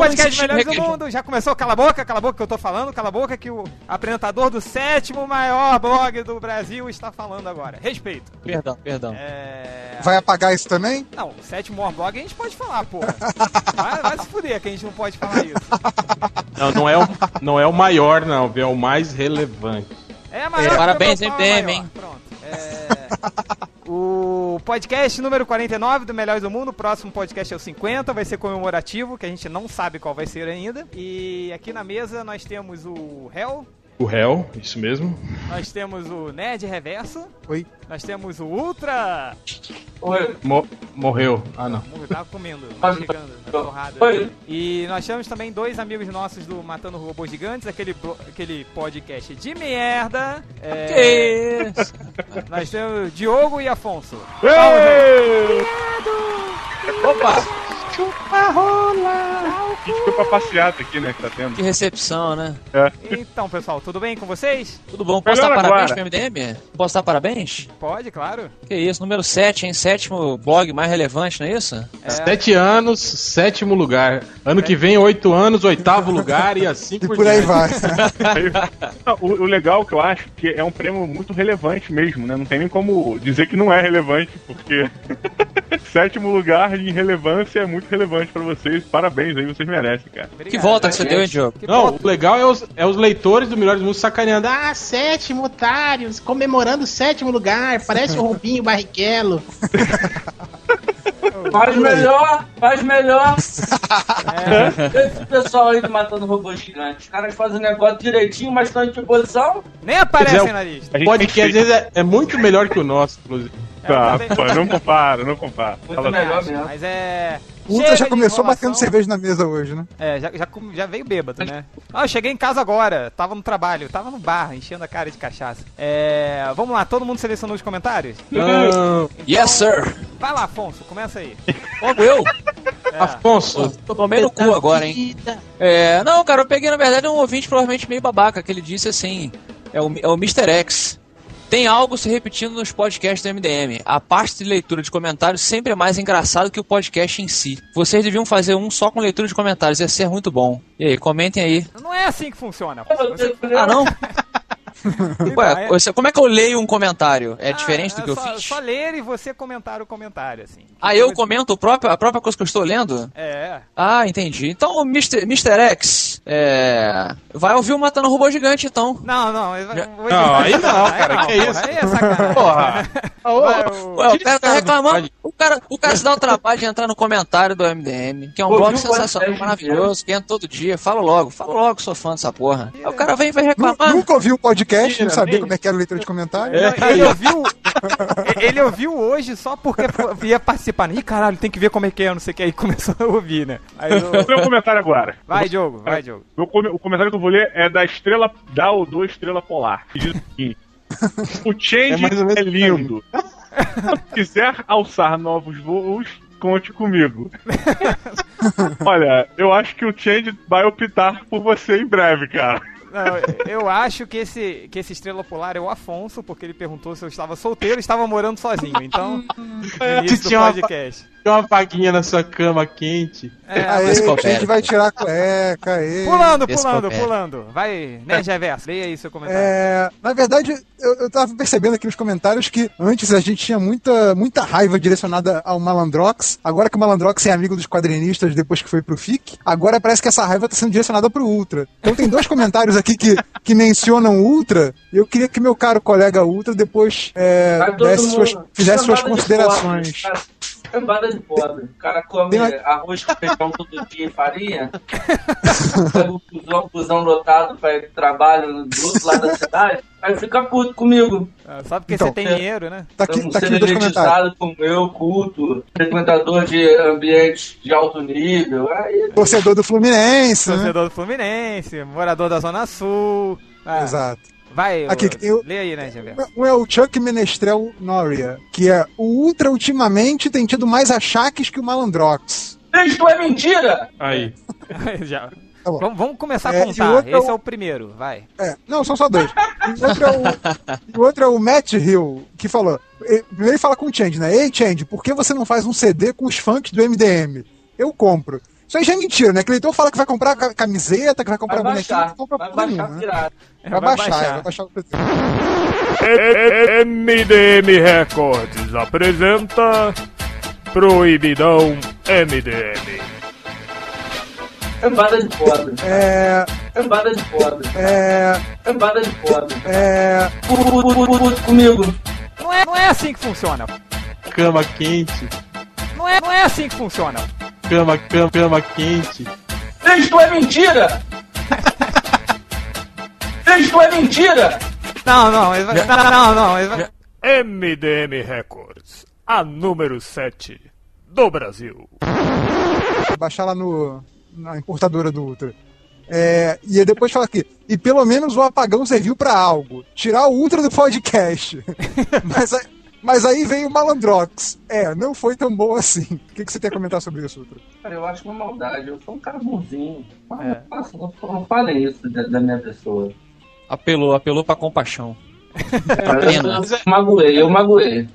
vamos podcast Melhores do. Mundo. Já começou, cala a boca, cala a boca que eu tô falando, cala a boca que o apresentador do sétimo maior blog do Brasil está falando agora. Respeito. Perdão, perdão. É... Vai apagar isso também? Não, o sétimo maior blog a gente pode falar, porra. Vai, vai se fuder que a gente não pode falar isso. Não, não é o, não é o maior, não, é o mais relevante. É maior que Parabéns, é MDM, hein? Pronto. É... o podcast número 49 do Melhores do Mundo. O próximo podcast é o 50, vai ser comemorativo, que a gente não sabe qual vai ser ainda. E aqui na mesa nós temos o Hell, O réu, isso mesmo. nós temos o Nerd Reverso, Oi. nós temos o Ultra. Oi, Mo- morreu. Ah, não. Morreu, tava comendo, torrada. Oi. E nós temos também dois amigos nossos do Matando Robôs Gigantes, aquele, aquele podcast de merda. É, Que isso? Nós temos Diogo e Afonso. Opa, Desculpa a passeata aqui, né, que tá tendo. que recepção, né? Então, pessoal, tudo bem com vocês? Tudo bom? Posso Melhor dar parabéns agora. pro MDM? Posso dar parabéns? Pode, claro. Que isso, número 7, hein? Sétimo blog mais relevante, não é isso? É, Sete anos, sétimo lugar. Ano que vem, oito anos, oitavo lugar e assim E por aí vai. O, o legal que eu acho que é um prêmio muito relevante mesmo, né? Não tem nem como dizer que não é relevante, porque sétimo lugar em relevância é muito relevante pra vocês. Parabéns aí, vocês merecem, cara. obrigado. Que volta que você deu, hein, Diogo? Que Não, volta. o legal é os, é os leitores do Melhores do Mundo sacaneando. Ah, sétimo, otários, comemorando o sétimo lugar. Parece o Rubinho Barrichello. faz melhor, faz melhor. É, Esse pessoal aí do Matando Robôs Gigantes. Os caras fazem o negócio direitinho, mas estão em posição. nem aparecem dizer, na lista. A gente Pode que às vezes é, é muito melhor que o nosso, inclusive. Tá, eu pô, não compara, não compara. Muito Fala- melhor mesmo. Mas é. O Ultra já começou batendo cerveja na mesa hoje, né? É, já, já, já veio bêbado, né? Ah, eu cheguei em casa agora, tava no trabalho, tava no bar, enchendo a cara de cachaça. É. Vamos lá, todo mundo selecionou os comentários? Não. Yes, sir! Vai lá, Afonso, começa aí. Logo eu? É. Afonso, Tô tomei no cu agora, hein? É, não, cara, eu peguei, na verdade, um ouvinte provavelmente meio babaca, que ele disse assim, é o, é o Mr. X. Tem algo se repetindo nos podcasts do MDM. A parte de leitura de comentários sempre é mais engraçado que o podcast em si. Vocês deviam fazer um só com leitura de comentários, ia ser muito bom. E aí, comentem aí. Não é assim que funciona. Ah, não? Ué, você- como é que eu leio um comentário? É Ah, diferente do é que eu só, fiz? Só ler e você comentar o comentário, assim. Ah, eu comento o próprio, a própria coisa que eu estou lendo? É. Ah, entendi. Então o Mr. Mr. X é, vai ouvir o Matando Robô Gigante, então. Não, não. eu vou Não, editar. aí não, cara, que porra, isso? Aí é sacanagem. porra. Ué, o cara tá reclamando. O cara, o cara se dá o trabalho de entrar no comentário do MDM, que é um Ouviu blog sensacional, podcast, maravilhoso, que entra todo dia. Fala logo, fala logo, sou fã dessa porra. Aí o cara vem e vai reclamar. Nunca ouviu o podcast, não Mentira, sabia como é que era a leitura de comentário. É. Ele ouviu. ele ouviu hoje só porque ia participar. Ih, caralho, tem que ver como é que é, não sei o que. Aí começou a ouvir, né? Aí eu- Meu comentário agora. Vai, Diogo, vai, Diogo. O comentário que eu vou ler é da estrela da ou do Estrela Polar. que diz o seguinte: O É change menos é lindo. Se quiser alçar novos voos, conte comigo. Olha, eu acho que o change vai optar por você em breve, cara. Não, eu acho que esse, que esse estrela polar é o Afonso, porque ele perguntou se eu estava solteiro e estava morando sozinho. Então, no início do podcast. Tem uma vaguinha na sua cama quente. É, Aê, a gente vai tirar a cueca, aê. pulando, pulando, pulando. Vai, né, Reverso? Leia aí seu comentário. É, na verdade, eu, eu tava percebendo aqui nos comentários que antes a gente tinha muita, muita raiva direcionada ao Malandrox. Agora que o Malandrox é amigo dos quadrinistas depois que foi pro FIC, agora parece que essa raiva tá sendo direcionada pro Ultra. Então tem dois comentários aqui que, que mencionam o Ultra. E eu queria que meu caro colega Ultra depois é, todo desse suas, fizesse suas de considerações. Cambada de pobre. O cara come arroz com feijão todo dia e farinha. Pega o busão, busão lotado pra ir pro trabalho do outro lado da cidade. Aí fica puto comigo. Ah, Só porque Então, você tem é. dinheiro, né? Tá aqui, tá aqui sendo dois comentários. como eu, culto, frequentador de ambientes de alto nível. Aí, Torcedor do Fluminense, né? Torcedor do Fluminense, morador da Zona Sul. Ah, Exato. Vai, Aqui o- lê aí, né? Um é o Chuck Menestrel Noria, que é o Ultra ultimamente tem tido mais achaques que o Malandrox. Isto é mentira! Aí. Já. Tá. Vamos, vamos começar É, a o contar. outro é Esse o- é o primeiro, vai. É, não, são só dois. E o outro é o, o, outro é o Matt Hill, que falou. Primeiro ele fala com o Change, né? Ei, Change, por que você não faz um CD com os funks do MDM? Eu compro. Isso aí já é mentira, né? Que o leitor fala que vai comprar ca- camiseta, que vai comprar Vai bonequinho, baixar, não compra vai baixar né? Pirata. Vai baixar, é, vai baixar o preço. MDM Records apresenta Proibidão MDM. Cambada de pobre. É. Cambada de pobre. É. Cambada de pobre. É. Comigo. Não é, não é assim que funciona. Cama quente, Não é, não é assim que funciona. cama, cama, cama quente. Isto é mentira! Isto é mentira! Não, não, vai, não, não, não, vai, MDM Records, a número 7 do Brasil. baixar lá no, na importadora do Ultra. É, e aí depois fala aqui, e pelo menos o apagão serviu pra algo. Tirar o Ultra do podcast. mas, aí, mas aí veio o Malandrox. É, não foi tão bom assim. O que, que você tem a comentar sobre isso, Ultra? Cara, eu acho uma maldade. Eu sou um cara bonzinho. Não, É. façam- não, não falem isso da, da minha pessoa. Apelou, apelou pra compaixão. Cara, pena. eu, magoei, eu magoei.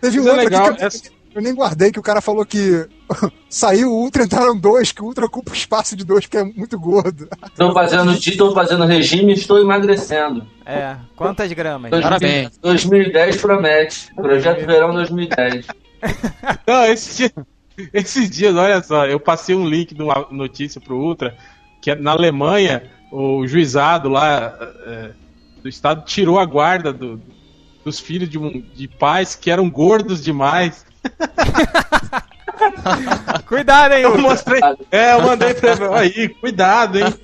Teve um Isso é outro legal, aqui que eu, essa- eu nem guardei, que o cara falou que saiu o Ultra, entraram dois, que o Ultra ocupa o espaço de dois, porque é muito gordo. Estou fazendo, estou fazendo regime e estou emagrecendo. É, quantas gramas? 2000 Parabéns. 2010 promete. Projeto Verão 2010. Não, esses dias, esses dias, olha só, eu passei um link de uma notícia pro Ultra, que é na Alemanha, o juizado lá é, do estado tirou a guarda do- dos filhos de, um- de pais que eram gordos demais. Cuidado, hein, Eu mostrei. É, eu mandei pra ele. Aí, cuidado, hein?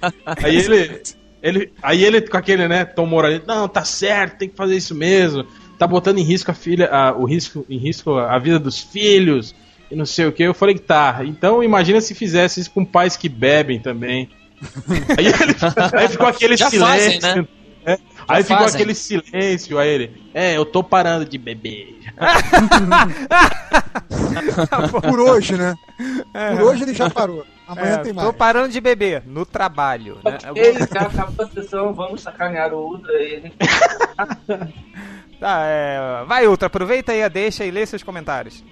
Aí ele. ele aí ele com aquele, né, tom moralista, não, tá certo, tem que fazer isso mesmo. Tá botando em risco a filha, a- o risco, em risco a vida dos filhos e não sei o que. Eu falei que tá. Então imagina se fizesse isso com pais que bebem também. Aí, ele, aí ficou aquele Já silêncio. fazem, né? né? Aí ficou fazem. aquele silêncio, aí ele, é, eu tô parando de beber. Por hoje, né? Por hoje ele já parou. Amanhã É, tem tô mais. parando de beber no trabalho. Né? Ok, já acabou a sessão, vamos sacanear o Ultra aí. Tá, é, vai, Ultra, aproveita aí a deixa e lê seus comentários.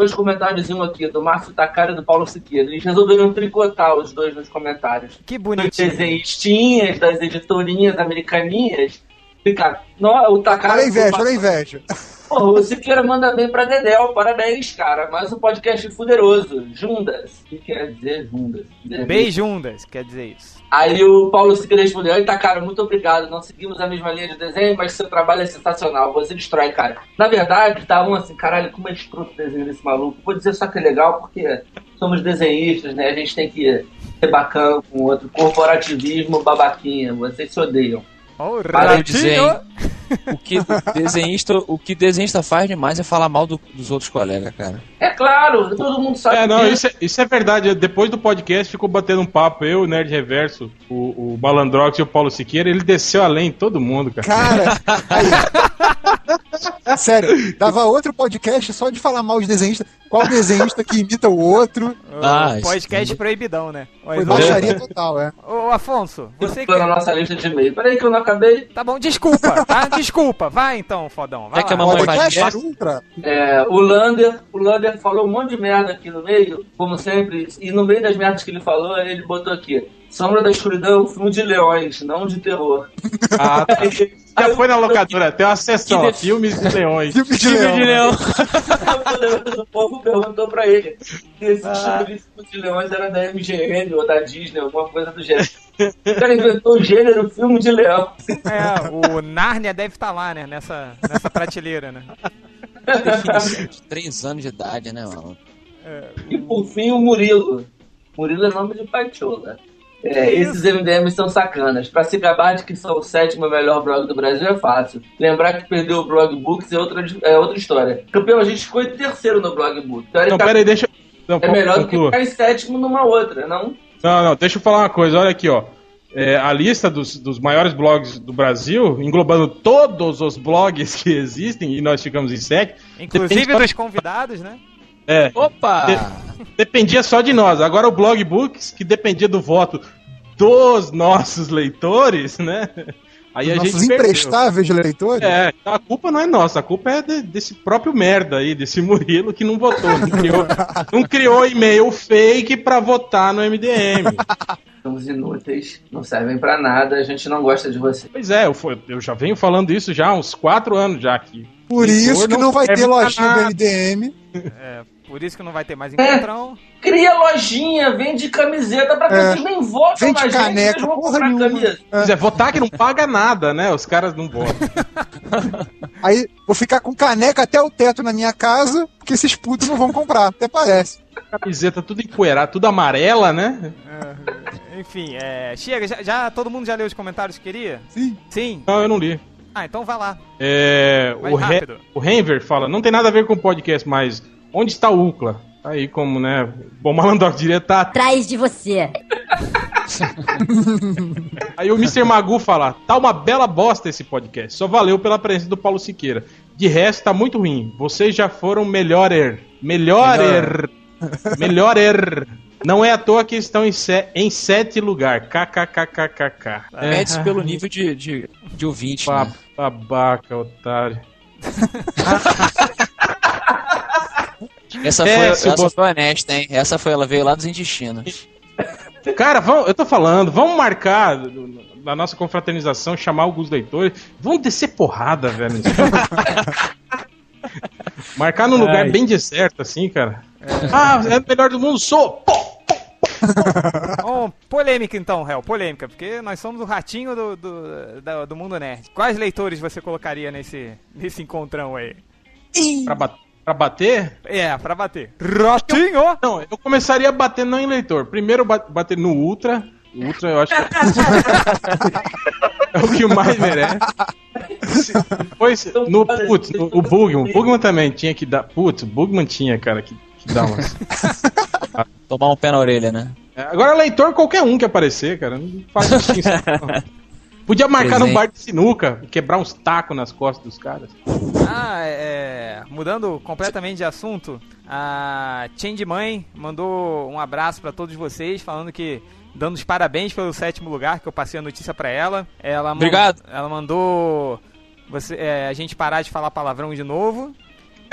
Dois comentários um aqui, do Márcio Takara e do Paulo Siqueira. Eles resolveram tricotar os dois nos comentários. Que Dos bonitinho. desenhistinhas, das editorinhas americaninhas. Fica, não, o Takara. Olha a inveja, olha a inveja. Porra, o Siqueira manda bem pra Dedéu, parabéns, cara. Mais um podcast fuderoso. Jundas. O que quer dizer Jundas? Beijundas, quer dizer isso. Aí o Paulo Siqueira respondeu, eita cara, muito obrigado, não seguimos a mesma linha de desenho, mas seu trabalho é sensacional, você destrói, cara. Na verdade, tá um assim, caralho, como é escroto o desenho desse maluco. Vou dizer só que é legal, porque somos desenhistas, né, a gente tem que ser bacana com o outro. Corporativismo, babaquinha, vocês se odeiam. O Para de hein? O que desenhista, o que desenhista faz demais é falar mal do- dos outros colegas, cara. É claro, todo mundo sabe É, não, isso é, isso é verdade. Depois do podcast ficou batendo um papo, eu, o Nerd Reverso, o, o Malandrox e o Paulo Siqueira, ele desceu além de todo mundo, cara. Cara, aí. Sério, dava outro podcast só de falar mal de desenhista. Qual desenhista que imita o outro? Ah, O podcast proibidão, né? Foi baixaria total, é. ô, Afonso, você Tô na que... nossa lista de e-mail. Peraí que eu não acabei. Tá bom, desculpa, tá? Desculpa. Vai então, fodão. Vai Já que a mamãe vai. É, o Lander, o Lander falou um monte de merda aqui no meio, como sempre, e no meio das merdas que ele falou, ele botou aqui. Sombra da Escuridão é um filme de leões, não de terror. Ah, tá. Já foi na locadora, tem uma sessão, def- filmes de leões. Filme de leão. de leão. O povo perguntou pra ele se esse filme de filme de leões era da MGM ou da Disney, alguma coisa do gênero. O cara inventou o gênero filme de leão. É, o Nárnia deve estar lá, né? Nessa, nessa prateleira, né? De 3 anos de idade, né, mano? E por fim o Murilo. Murilo é nome de pachola. É, esses MDMs são sacanas. Pra se gabar de que são o sétimo melhor blog do Brasil é fácil. Lembrar que perdeu o blog Books é outra, é outra história. Campeão, a gente ficou em terceiro no blog Books. Não, Teoricamente, pera aí, deixa. Não, é melhor do que ficar em sétimo numa outra, não? Não, não, deixa eu falar uma coisa, olha aqui, ó. É, a lista dos, dos maiores blogs do Brasil, englobando todos os blogs que existem, e nós ficamos em sete, Inclusive dos convidados, né? É, Opa! dependia só de nós. Agora o blog Books, que dependia do voto dos nossos leitores, né? Aí a Nossos gente perdeu. imprestáveis leitores? É, a culpa não é nossa, a culpa é de- desse próprio merda aí, desse Murilo que não votou, não criou, não criou e-mail fake pra votar no MDM. Somos inúteis, não servem pra nada, a gente não gosta de você. Pois é, eu, eu já venho falando isso já há uns quatro anos já aqui. Por isso que não não vai ter lojinha do. MDM. É, por isso que não vai ter mais encontrão. Cria lojinha, vende camiseta pra que É. vocês nem votam Vende na gente, caneca, vocês vão porra camisa. É, votar que não paga nada, né? Os caras não votam. Aí vou ficar com caneca até o teto na minha casa, porque esses putos não vão comprar, até parece. Camiseta tudo empoeirada, tudo amarela, né? Enfim, é, chega, já, já- todo mundo já leu os comentários que queria? Sim. Sim? Não, eu não li. Ah, então vai lá. É, Vai o, Re- o Renver fala, não tem nada a ver com o podcast, mas onde está o Ucla? Aí como, né? Bom Malandrox diria, tá. Atrás de você. Aí o Mr. Magu fala, tá uma bela bosta esse podcast. Só valeu pela presença do Paulo Siqueira. De resto, tá muito ruim. Vocês já foram melhorer. Melhorer. Melhorer. Não é à toa que estão em, se- em sete lugar. KKKKKK. Mede-se pelo nível de, de, de ouvinte. Ba- Né? Babaca, otário. Essa, É, foi, o essa Bo- foi honesta, hein? Essa foi, ela veio lá dos intestinos. Cara, vamos, eu tô falando, vamos marcar na nossa confraternização, chamar alguns leitores. Vamos descer porrada, velho. marcar num lugar bem deserto, assim, cara. Ah, é o melhor do mundo, sou! Pô! Bom, polêmica então, Hel, polêmica, porque nós somos o ratinho do, do, da- do mundo nerd. Quais leitores você colocaria nesse, nesse encontrão aí? Pra, ba- pra bater? É, pra bater. Ratinho! Não, eu começaria batendo não em leitor. Primeiro ba- bater no Ultra. O Ultra eu acho que é o que mais merece. Depois, no, putz, no- o Bugman. O Bugman também tinha que dar. Putz, o Bugman tinha, cara, que, que dar umas. Tomar um pé na orelha, né? É, Agora, leitor, qualquer um que aparecer, cara. Não faz distinção. Podia marcar num Presente. bar de sinuca, quebrar uns tacos nas costas dos caras. Ah, é. Mudando completamente de assunto, a Change Mãe mandou um abraço pra todos vocês, falando que. Dando os parabéns pelo sétimo lugar, que eu passei a notícia pra ela. ela Obrigado. Ela mandou você, é, a gente parar de falar palavrão de novo.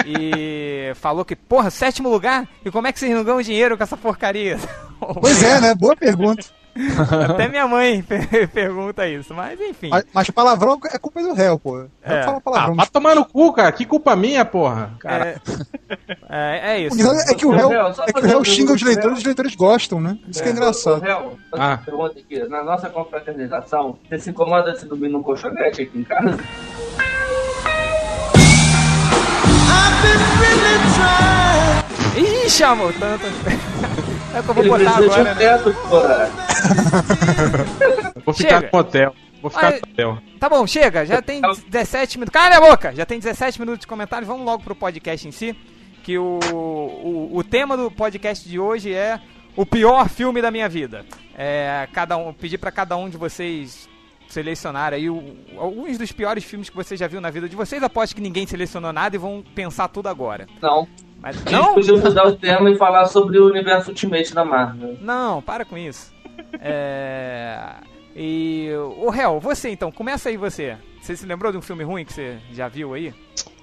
E falou que, porra, sétimo lugar? E como é que vocês não ganham dinheiro com essa porcaria? Pois é, né? Boa pergunta. Até minha mãe per- pergunta isso, mas enfim. Mas, mas palavrão é culpa do réu, pô. É. É. Fala Ah, palavrão. vai tomar no cu, cara. Que culpa minha, porra. Cara, É, é, é isso. é que o réu, é que o réu xinga os leitores e os leitores gostam, né? Isso que é engraçado. Réu, Ah. pergunta aqui. Na nossa confraternização, você se incomoda se dormir num colchonete aqui em casa? Ih, chamou tanto. É o que eu vou Ele botar agora, né? teto, porra. vou ficar chega. no hotel. Vou ficar no hotel. Tá bom, chega. Já tem 17 minutos. Cala a boca! Já tem 17 minutos de comentários. Vamos logo pro podcast em si. Que o, o, o tema do podcast de hoje é o pior filme da minha vida. É, cada um, pedir pra cada um de vocês selecionar aí o- alguns dos piores filmes que você já viu na vida de vocês. Aposto que ninguém selecionou nada e vão pensar tudo agora. Não. Mas, A gente não? podia mudar o tema e falar sobre o universo Ultimate da Marvel. Não, para com isso. É. E. O Hel, você então, começa aí você. Você se lembrou de um filme ruim que você já viu aí?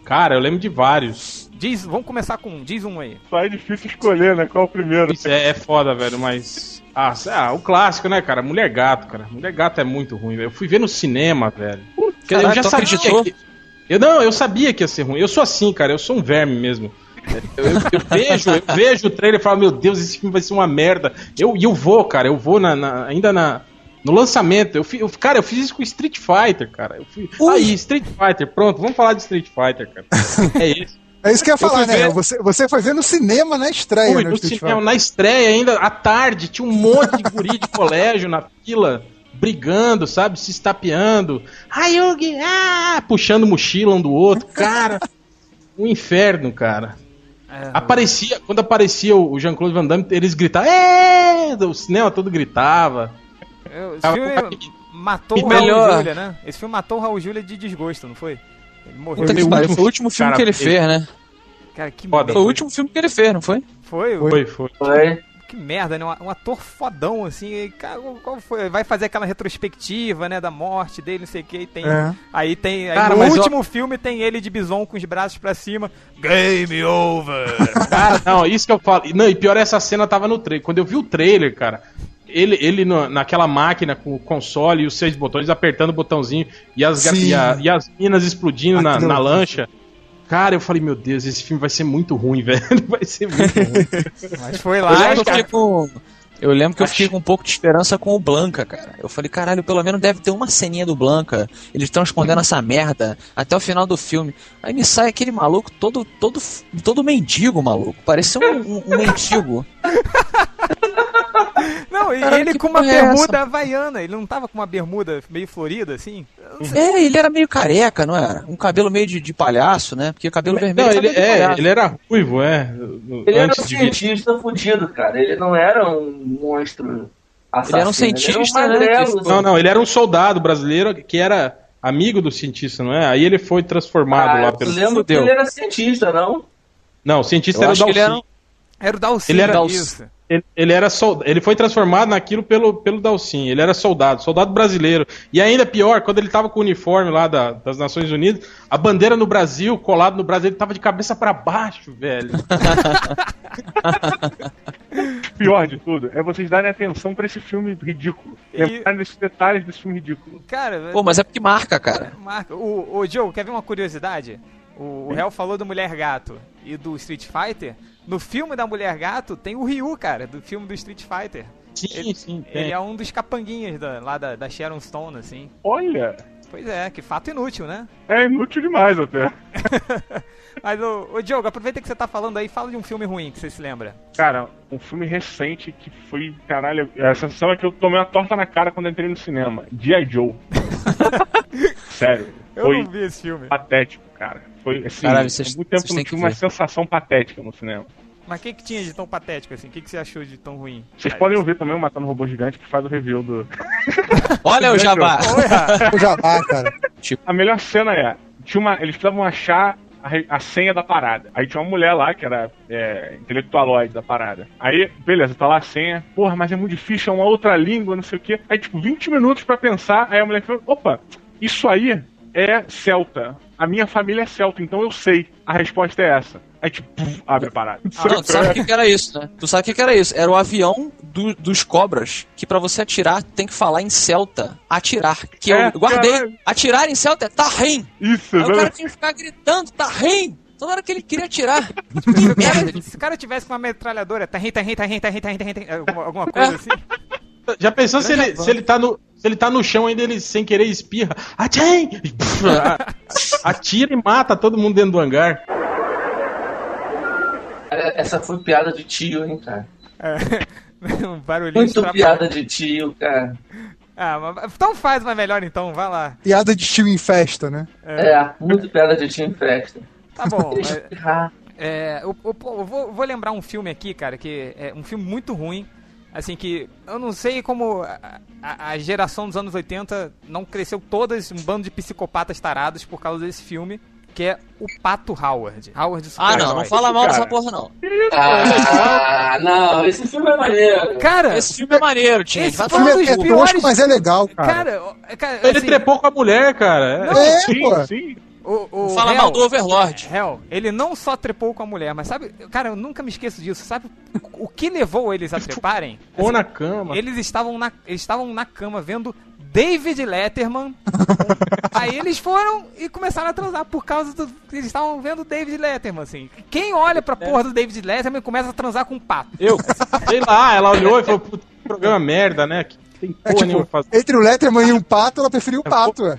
Cara, eu lembro de vários. Diz, vamos começar com um, diz um aí. Só é difícil escolher, né? Qual o primeiro? Isso é, é foda, velho, mas. Ah, lá, o clássico, né, cara? Mulher Gato, cara. Mulher Gato é muito ruim, velho. Eu fui ver no cinema, velho. Caralho, eu já sabia acreditou? que. Eu não, eu sabia que ia ser ruim. Eu sou assim, cara. Eu sou um verme mesmo. Eu, eu- eu vejo, eu vejo o trailer e falo, meu Deus, esse filme vai ser uma merda. Eu, e eu vou, cara, eu vou na, na- ainda na, no lançamento. Eu, fi- eu- cara, eu fiz isso com Street Fighter, cara. Eu fui, aí, Street Fighter, pronto, vamos falar de Street Fighter, cara. É isso. É isso que eu ia Eu falar, né? ver-? Você, você foi ver no cinema na estreia, Fui né? no cinema, Fighter. na estreia ainda, à tarde, tinha um monte de guri de colégio na fila, brigando, sabe? Se estapeando. Ai, Yugi, ah! Puxando mochila um do outro. Cara, um inferno, cara. É, Aparecia, quando aparecia o Jean-Claude Van Damme, eles gritavam, é! O cinema todo gritava. eu- esse Tava- filme matou o E Raul melhor- Júlia, né? Esse filme matou o Raul Júlia de desgosto, não foi? Ele morreu. Puta último foi o último filme cara que ele fez. fez, né? Cara, que Foda. Foi o último filme que ele fez, não foi? Foi? Foi, foi. Foi. Que merda, né? Um, um ator fodão, assim. E, cara, qual foi? Vai fazer aquela retrospectiva, né? Da morte dele, não sei o que. E tem, É. Aí tem. Aí Cara, no último filme tem ele de bison com os braços pra cima. Game over! Cara, não, isso que eu falo. Não, e pior, essa cena tava no trailer. Quando eu vi o trailer, cara, ele, ele no- naquela máquina com o console e os seis botões apertando o botãozinho e as, e, a- e as minas explodindo na, Aquilo- na lancha. Cara, eu falei, meu Deus, esse filme vai ser muito ruim, velho. Vai ser muito ruim. Mas foi Eu lá. que eu cara. fiquei com. Eu lembro que eu fiquei com um pouco de esperança com o Blanca, cara. Eu falei, caralho, pelo menos deve ter uma ceninha do Blanca. Eles estão escondendo essa merda até o final do filme. Aí me sai aquele maluco todo, todo, todo mendigo, maluco. Parecia um, um, um mendigo. Não, e ele que com uma essa? bermuda havaiana. Ele não tava com uma bermuda meio florida, assim? É, ele era meio careca, não era? Um cabelo meio de, de palhaço, né? Porque cabelo vermelho Não, ele, é, ele era ruivo, é. Ele era um de cientista fudido, cara. Ele não era um monstro assassino. Ele era um cientista, ele né, era um magrelo, que- Não, não, ele era um soldado brasileiro que era amigo do cientista, não é? Aí ele foi transformado Ah, lá eu pelo. lembro que ele era cientista, não? Não, o cientista Eu era o. era o Dalcy. Ele era- isso. Ele, ele era sold... ele foi transformado naquilo pelo, pelo Dalcin. Ele era soldado, soldado brasileiro. E ainda pior, quando ele tava com o uniforme lá da- das Nações Unidas, a bandeira no Brasil, colado no Brasil, ele tava de cabeça pra baixo, velho. Pior de tudo é vocês darem atenção pra esse filme ridículo. E- Lembrarem desses detalhes desse filme ridículo. Cara, Pô, mas é porque marca, cara. Marca. O, o Joe, quer ver uma curiosidade? O, o Hell falou do Mulher Gato e do Street Fighter. No filme da Mulher Gato tem o Ryu, cara, do filme do Street Fighter. Sim, Ele- sim. Ele tem. é um dos capanguinhas da, lá da, da Sharon Stone, assim. Olha, Pois é, que fato inútil, né? é inútil demais até. Mas, ô, ô Diogo, aproveita que você tá falando aí, fala de um filme ruim que você se lembra. Cara, um filme recente que foi, caralho, a sensação é que eu tomei uma torta na cara quando entrei no cinema. G.I. Joe. Sério, Eu foi não vi esse filme. patético, cara. Foi assim, Caralho, há vocês- muito tempo não têm tive que uma ver. sensação patética no cinema. Mas o que, que tinha de tão patético assim? O que, que você achou de tão ruim? Vocês podem ouvir também o Matando Robô Gigante que faz o review do. Olha o jabá. O Jabá, cara. A melhor cena é: tinha uma, eles precisavam achar a, a senha da parada. Aí tinha uma mulher lá que era é, intelectualoide da parada. Aí, beleza, tá lá a senha. Porra, mas é muito difícil, é uma outra língua, não sei o quê. Aí, tipo, 20 minutos pra pensar. Aí a mulher falou: opa, isso aí é celta. A minha família é celta, então eu sei. A resposta é essa. Aí, tipo, puf, abre a parada. Ah, Não, tu sabe o que, que era isso, né? Tu sabe o que, que era isso? Era o avião do- dos cobras, que pra você atirar tem que falar em celta. Atirar. Que É, eu guardei. caralho. Atirar em celta é tarrim. Isso, Aí o cara tinha que ficar gritando, tarrim. Toda hora que ele queria atirar. Que merda. Se o cara tivesse com uma metralhadora, tá rim, tá rim, tá rim, tá rim, tá rim, tá rim, tá rim, alguma, alguma coisa assim. Já pensou se ele, se ele tá no. Se ele tá no chão ainda, ele sem querer espirra. Atém! Atira e mata todo mundo dentro do hangar. É, Essa foi piada de tio, hein, cara. É, um barulhinho Muito estrapalhado. piada de tio, cara. Ah, mas, então faz uma melhor então, vai lá. Piada de tio em festa, né? É, muito piada de tio em festa. Tá bom. Mas-. É, eu, eu- eu vou, vou lembrar um filme aqui, cara, que é um filme muito ruim. Assim, que eu não sei como a, a- a geração dos anos 80 não cresceu todas um bando de psicopatas tarados por causa desse filme, que é o Pato Howard. Howard Ah, não, super-herói. não fala mal dessa porra, não. Ah, não, esse filme é maneiro. Cara, Esse filme é maneiro, Tim. Esse filme é, é tosco, mas é legal, cara. cara, cara Ele assim, trepou com a mulher, cara. É. é, sim, pô. sim. O, o Fala Hell- mal do Overlord. Hell, ele não só trepou com a mulher, mas sabe, cara, eu nunca me esqueço disso. Sabe o que levou eles a treparem? Ficou na cama. Eles estavam na, eles estavam na cama vendo David Letterman. Aí eles foram e começaram a transar por causa do que eles estavam vendo David Letterman, assim. Quem olha pra porra do David Letterman e começa a transar com um pato? Eu, sei lá, ela olhou e falou, puta, que programa merda, né? Que tem É tipo, entre o Letterman e um pato, ela preferiu o pato, ué.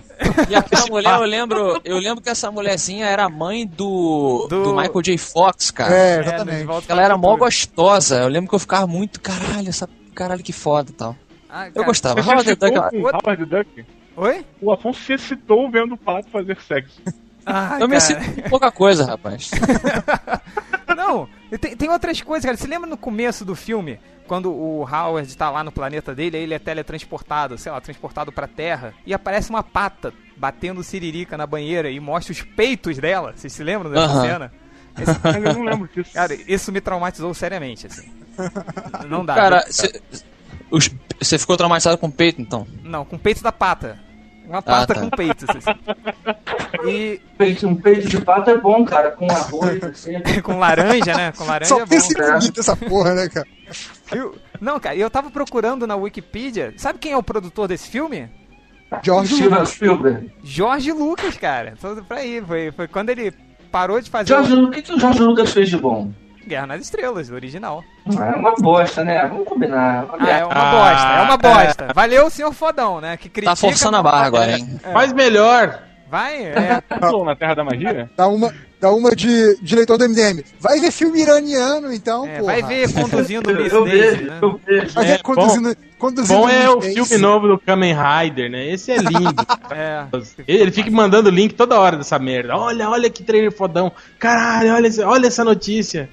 E aquela mulher, eu lembro, eu lembro que essa mulherzinha era a mãe do, Do- do, Michael J. Fox, cara. É, É, exatamente. Ela era mó gostosa. Eu lembro que eu ficava muito, caralho, essa caralho que foda e tal. Ah, Eu gostava. Você Howard the Duck? Howard Duck. Oi? O Afonso se excitou vendo o pato fazer sexo. Ah, eu me cara. sinto com pouca coisa, rapaz. Não, e tem, tem outras coisas, cara. Você lembra no começo do filme, quando o Howard tá lá no planeta dele, aí ele é teletransportado, sei lá, transportado pra Terra, e aparece uma pata batendo siririca na banheira e mostra os peitos dela. Vocês se lembram dessa Aham. cena? Mas eu não lembro disso. Cara, isso me traumatizou seriamente, assim. Não dá. Cara, você ficou traumatizado com o peito, então? Não, com peito da pata. Uma pata tá. com peito. assim. E um peito de pato é bom, cara, com arroz, assim. com laranja, né? Com laranja Só é pensa em bom. comida essa porra, né, cara? Viu? Não, cara, eu tava procurando na Wikipedia. Sabe quem é o produtor desse filme? George Steven Lucas. Spielberg. Jorge Lucas, cara. Tudo pra aí. Foi, foi quando ele parou de fazer Jorge, o que, que o Jorge Lucas fez de bom? Guerra nas Estrelas, o original. É uma bosta, né? Vamos combinar. Ah, é uma Ah, bosta, é uma bosta. Valeu, senhor fodão, né? Que critica... Tá forçando a barra agora, hein? Faz melhor. Vai, é. Passou na Terra da Magia? Dá uma, dá uma de, de leitor do MDM. Vai ver filme iraniano, então, é, porra. vai ver conduzindo o Miss Eu Daisy, vejo, né? eu. Vai ver É, conduzindo, conduzindo Bom é o filme novo do Kamen Rider, né? Esse é lindo. É. Ele fica mandando link toda hora dessa merda. Olha, olha que trailer fodão. Caralho, olha, olha essa notícia.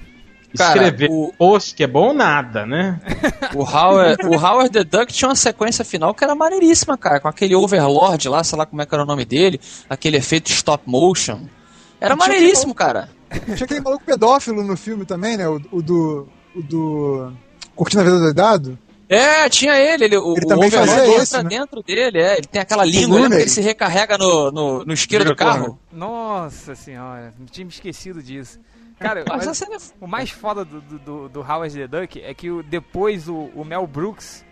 Cara, Escrever o- post que é bom nada, né? O Howard, o Howard the Duck tinha uma sequência final que era maneiríssima, cara, com aquele Overlord lá, sei lá como é que era o nome dele, aquele efeito stop motion. Era maneiríssimo, cara. Tinha aquele maluco pedófilo no filme também, né? O, o do. O do. Curtindo a Vida Doidado. É, tinha ele, ele o, Ele o também Overlord fazia entra esse, né? dentro dele, é, ele tem aquela língua, lembra que ele se recarrega no, no, no isqueiro do carro? Nossa senhora, tinha me esquecido disso. Cara, Mas cena é o mais foda do, do, do, Howard the Duck é que o- depois o, o Mel Brooks,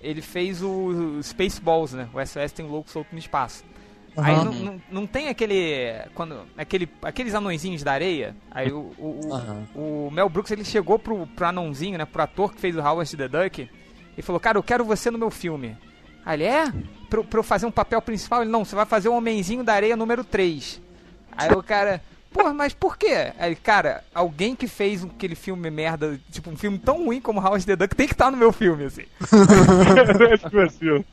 ele fez o Spaceballs, né? O SOS tem um louco solto no espaço. Aí Aham. não, não, não tem aquele. Quando, aquele. Aqueles anõezinhos da areia. Aí o, o, o- Aham. o Mel Brooks ele chegou pro, pro anãozinho, né? Pro ator que fez o Howard the Duck. E falou, cara, eu quero você no meu filme. Aí ele, é? Pra, eu- pra eu fazer um papel principal? Ele, não, você vai fazer o Homenzinho da Areia número 3. Aí o cara, pô, mas por quê? Aí cara, alguém que fez um- aquele filme merda, tipo, um filme tão ruim como Howard the Duck tem que estar no meu filme, assim. Tipo assim,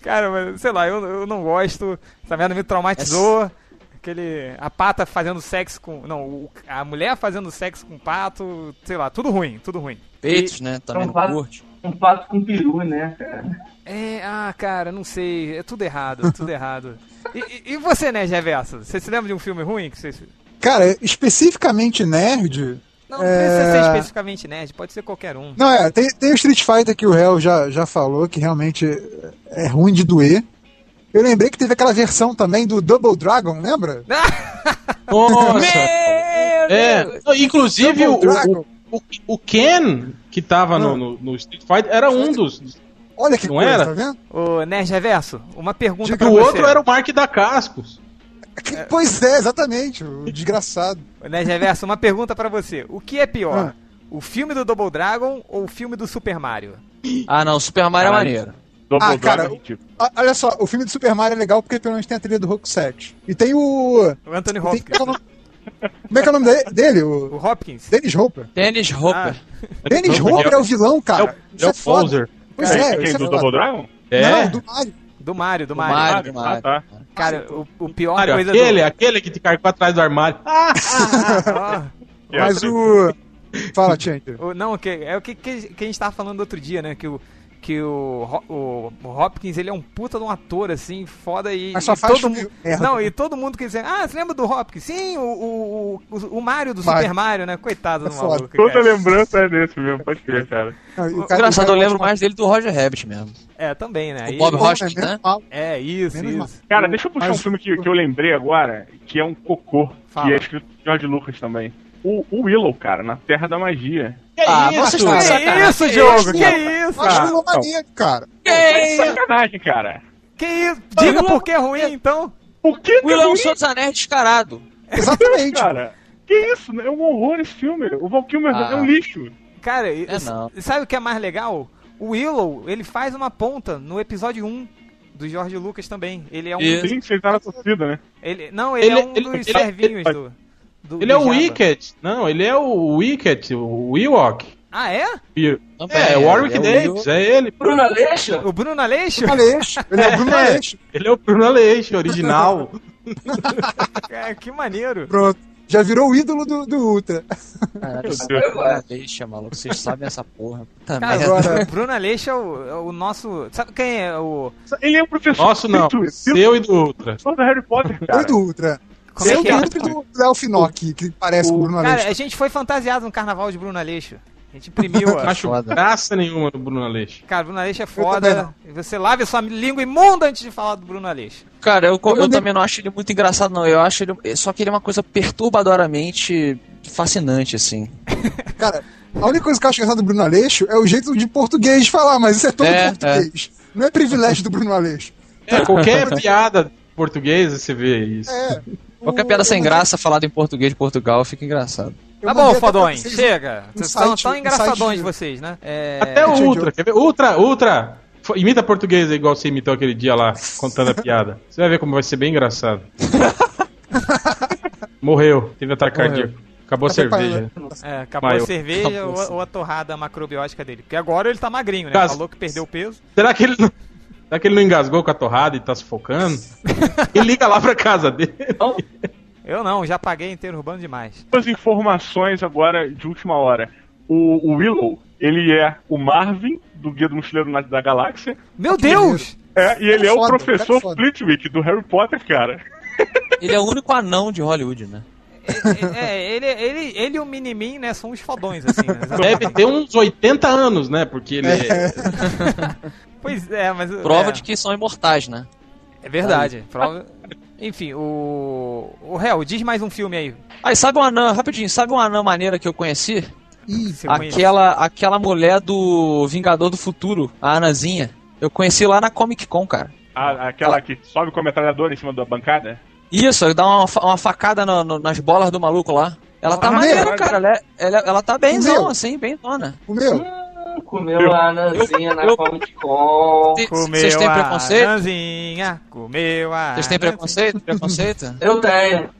Cara, mas, sei lá, eu, eu não gosto. Essa merda me traumatizou. Aquele. A pata fazendo sexo com. Não, o- a mulher fazendo sexo com o pato. Sei lá, tudo ruim, tudo ruim. Peitos, né? Também não Então, faz- curte. Um pato com peru, né, cara? É, ah, cara, não sei. É tudo errado, tudo errado. E, e- e você, né, Reverso? Você se lembra de um filme ruim que você. Cara, especificamente nerd. Não, não precisa É. ser especificamente nerd, pode ser qualquer um. Não, é, tem, tem o Street Fighter que o Hell já, já falou, que realmente é ruim de doer. Eu lembrei que teve aquela versão também do Double Dragon, lembra? Nossa! Meu É, Deus! inclusive o, Double o, o, o Ken, que tava no, no, no Street Fighter, era um dos. Olha que Não coisa, era? tá vendo? Ô, Nerd Reverso, uma pergunta E pra o você. outro era o Mark da Cascos. Que- Pois é, exatamente, o desgraçado. Nerd Reverso, uma pergunta pra você. O que é pior? Ah. O filme do Double Dragon ou o filme do Super Mario? Ah, não, Super Mario é Caralho. maneiro. Double Ah, cara, Dragon, tipo. Ah, Olha só, o filme do Super Mario é legal porque pelo menos tem a trilha do Roku 7. E tem o. O Anthony tem- Hopkins. como é que é o nome de- dele? O O Hopkins? Dennis Hopper. Dennis Hopper. Dennis Então, Hopper é o vilão, cara. É o, é o é poser. Pois É, é, isso é do. Double Dragon? É. Não, do Mario. Do Mario, do Do Mario. Mario, do Ah, Mario. tá. Cara, o, o pior Mario, coisa aquele, do... aquele que te carregou atrás do armário. Ah, Ah, Mas o. Fala, o- não, que, é o que, que, que a gente tava falando outro dia, né? Que o, que o, o, o Hopkins, ele é um puta de um ator, assim, foda e, Mas só e faz todo mundo... Não, e todo mundo quer dizer, ah, você lembra do Hopkins? Sim, o, o, o, o Mario do Mario. Super Mario, né? Coitado do É foda. maluco, Toda cara. lembrança é desse mesmo, pode crer, cara. Não, o cara- Engraçado, eu lembro gosta mais dele do Roger Rabbit mesmo. É, também, né? O Bob Hoskins, é né? mal. É, isso, Menos isso. Cara, deixa eu puxar Mas- um filme que, que eu lembrei agora, que é um cocô, Fala. que é escrito por George Lucas também. O, o Willow, cara, na Terra da Magia. Que Ah, isso? vocês estão de Que sacanagem. isso, Diogo? Que Eu isso, acho cara? que é maneiro, cara. É sacanagem, cara. Que isso? Diga por que é ruim, então. Por que, O Will é um que dos Anéis descarado. Exatamente. cara? Que isso? É um horror esse filme. O Val Kilmer Ah. é um lixo. Cara, É, sabe o que é mais legal? O Willow, ele faz uma ponta no episódio 1 do George Lucas também. Ele é um. Isso. Sim, tá na torcida, né? Ele, não, ele, Ele- é um ele- dos ele- servinhos ele- do, do. Ele é do o Jabba. Wicket. Não, ele é o Wicket, o Ewok. Ah, é? Também, É, o Warwick é o Davis, é ele. Bruno Aleixo? O Bruno Aleixo? Aleixo. Ele é o Bruno É. Aleixo. Ele é o Bruno Aleixo, original. É, que maneiro. Pronto. Já virou o ídolo do, do Ultra. Caralho, deixa, maluco. Vocês sabem essa porra. Puta Cara, merda. Agora- o Bruno Aleixo é o, é o nosso. Sabe quem é o. Ele é um professor. Nosso não, seu e do Ultra. Professor do Harry Potter, cara. do Ultra. Como é Seu que é? do e do Léo Finocchi, que parece com o Bruno Cara, Aleixo. a gente foi fantasiado no carnaval de Bruno Aleixo. A gente imprimiu. Não a... acho foda. graça nenhuma no Bruno Aleixo. Cara, Bruno Aleixo é foda. Você lave a sua língua imunda antes de falar do Bruno Aleixo. Cara, eu, eu, mandei- também não acho ele muito engraçado, não. Eu acho ele. Só que ele é uma coisa perturbadoramente fascinante, assim. Cara, a única coisa que eu acho engraçado do Bruno Aleixo é o jeito de português de falar, mas isso é todo É, português. Não é privilégio do Bruno Aleixo. É, qualquer piada portuguesa você vê isso. É. Qualquer piada sem graça falada em português de Portugal fica engraçado. eu Tá bom, fodões, vocês chega. um Vocês são tão um engraçadões site- vocês, né? É... Até o Ultra, quer ver? Ultra, Ultra! Imita português igual você imitou aquele dia lá, contando a piada. Você vai ver como vai ser bem engraçado. Morreu, teve ataque cardíaco. Acabou a Tá cerveja. É, acabou Mas a cerveja acabou, ou, ou a torrada macrobiótica dele. Porque agora ele tá magrinho, né? Caso- Falou que perdeu peso. Será que ele não. Será que ele não engasgou com a torrada e tá sufocando? e liga lá pra casa dele. Eu não, já paguei inteiro urbano demais. Duas informações agora de última hora. O, o Willow, ele é o Marvin, do Guia do Mochileiro da Galáxia. Meu Deus! É, e ele é o Foda, professor cara, foda. Flitwick, do Harry Potter, cara. Ele é o único anão de Hollywood, né? É, é, ele, ele, ele e o Minimin, né, são os fodões, assim. né? Deve ter uns 80 anos, né? Porque ele é. Pois é, mas... Prova é, de que são imortais, né? É verdade. Prova... Enfim, o... O Réu, diz mais um filme aí. Aí, sabe um anão, rapidinho, sabe uma anã maneira que eu conheci? Ih, Você conhece? Aquela, aquela mulher do Vingador do Futuro, a Anazinha. Eu conheci lá na Comic Con, cara. A- aquela que sobe com a metralhadora em cima da bancada. Isso, dá uma, uma facada no- no- nas bolas do maluco lá. Ela tá Ah, maneira, meu. cara. Ela, é- ela, ela tá Meu. assim, bem dona. o meu. Comeu a Anazinha na Comic Con. Vocês têm preconceito? Nanzinha, comeu a... Vocês têm preconceito? Preconceito? Eu tenho.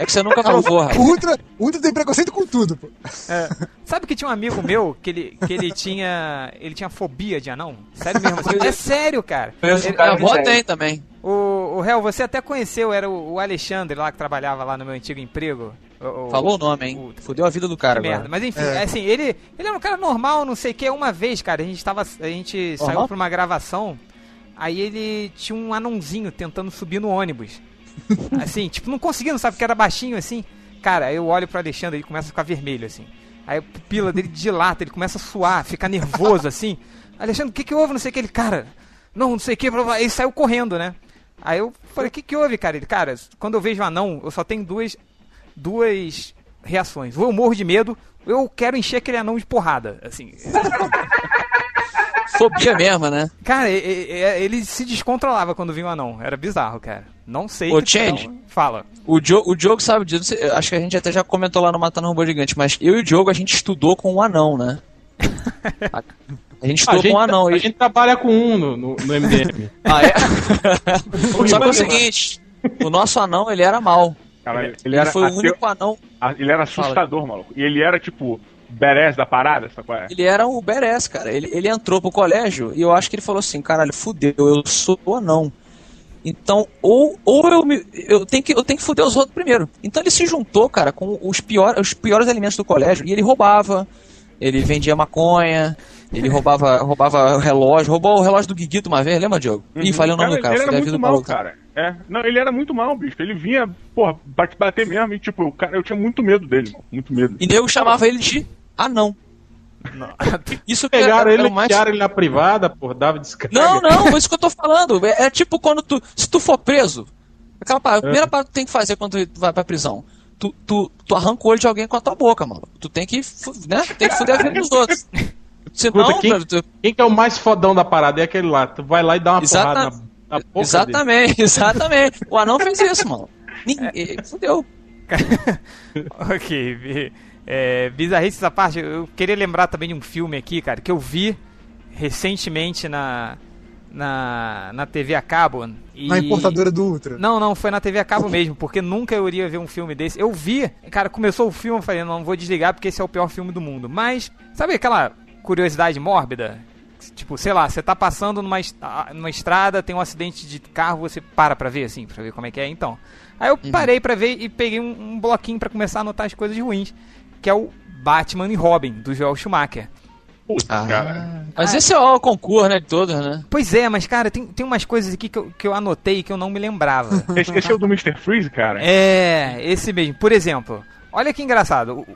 É que você nunca provou, rapaz. Ultra, o Ultra tem preconceito com tudo, pô. É. Sabe que tinha um amigo meu que ele, que ele tinha. Ele tinha fobia de anão? Sério mesmo? assim? É sério, cara. Ele- cara A avó tem também. O, o Réu, você até conheceu, era o, o Alexandre lá que trabalhava lá no meu antigo emprego. O- Falou o nome, hein? o- Fudeu a vida do cara Que merda. agora. Mas enfim, É. assim, ele, ele era um cara normal, não sei o que. Uma vez, cara, a gente tava. A gente saiu pra uma gravação. Aí ele tinha um anãozinho tentando subir no ônibus. Assim, tipo, não conseguindo, sabe? Porque era baixinho assim. Cara, aí eu olho pro Alexandre, ele começa a ficar vermelho, assim. Aí a pupila dele dilata, ele começa a suar, fica nervoso, assim. Alexandre, o que que houve? Não sei o que. Ele, cara, não, não sei o que. Aí saiu correndo, né? Aí eu falei, o que que houve, cara? Ele, cara, quando eu vejo anão, eu só tenho duas, duas reações. Ou eu morro de medo, ou eu quero encher aquele anão de porrada, assim. Fobia mesmo, né? Cara, ele se descontrolava quando vinha o anão. Era bizarro, cara. Não sei. Ô, que- Change. não- Fala. O, Dio- o Diogo sabe disso, acho que a gente até já comentou lá no Matando um Robô Gigante, mas eu e o Diogo a gente estudou com um anão, né? A, a gente A estudou gente, com um anão. a e- gente trabalha com um no, no, no MDM. Ah, é? Só que é o seguinte, o nosso anão, ele era mal. Cara, Ele, ele, era foi o único anão, a- ele era assustador, maluco. E ele era, tipo, badass da parada, sabe qual é? ele era o Beres, cara. Ele, ele entrou pro colégio e eu acho que ele falou assim, caralho, fudeu, eu sou anão. Então, ou, ou eu, me, eu, tenho que, eu tenho que fuder os outros primeiro. Então ele se juntou, cara, com os, pior, os piores alimentos do colégio e ele roubava. Ele vendia maconha, ele roubava, roubava o relógio, roubou o relógio do Guiguito uma vez, lembra, Diogo? Ih, falei o nome do cara, Ele era muito do mal, maluco. cara. É, não, ele era muito mal, bicho. Ele vinha, porra, pra te bater mesmo. E, tipo, o cara, eu tinha muito medo dele, mano. Muito medo. E nego chamava ele de anão. Isso que era, Pegaram era ele, mais... ele na privada, porra, dava descarga. Não, não, é isso que eu tô falando. É, é tipo quando tu. Se tu for preso, aquela parada, a primeira parada que tu tem que fazer quando tu vai pra prisão. Tu, tu, tu arranca o olho de alguém com a tua boca, mano. Tu tem que, né? Tem que fuder a vida dos outros. Senão, Escuta, quem- tu- Quem que é o mais fodão da parada? É aquele lá. Tu vai lá e dá uma Exata- porrada na, na boca dele. exatamente, exatamente. O anão fez isso, mano. Ninguém, fudeu. ok. É, bizarrice essa parte. Eu queria lembrar também de um filme aqui, cara, que eu vi recentemente na, na, na TV a cabo. E... Na importadora do Ultra. Não, não, foi na TV a cabo mesmo, porque nunca eu iria ver um filme desse. Eu vi, cara, começou o filme, eu falei, não, vou desligar porque esse é o pior filme do mundo. Mas, sabe aquela curiosidade mórbida? Tipo, sei lá, você tá passando numa, ah, numa estrada, tem um acidente de carro, você para pra ver, assim, pra ver como é que é, então. Aí eu parei pra ver e peguei um, um bloquinho pra começar a anotar as coisas ruins, que é o Batman e Robin, do Joel Schumacher. Putz, cara. Mas esse é o concurso, né, de todos, né? Pois é, mas cara, tem, tem umas coisas aqui que eu, que eu anotei que eu não me lembrava. Esse, esse é o do Mr. Freeze, cara. É, esse mesmo. Por exemplo, olha que engraçado.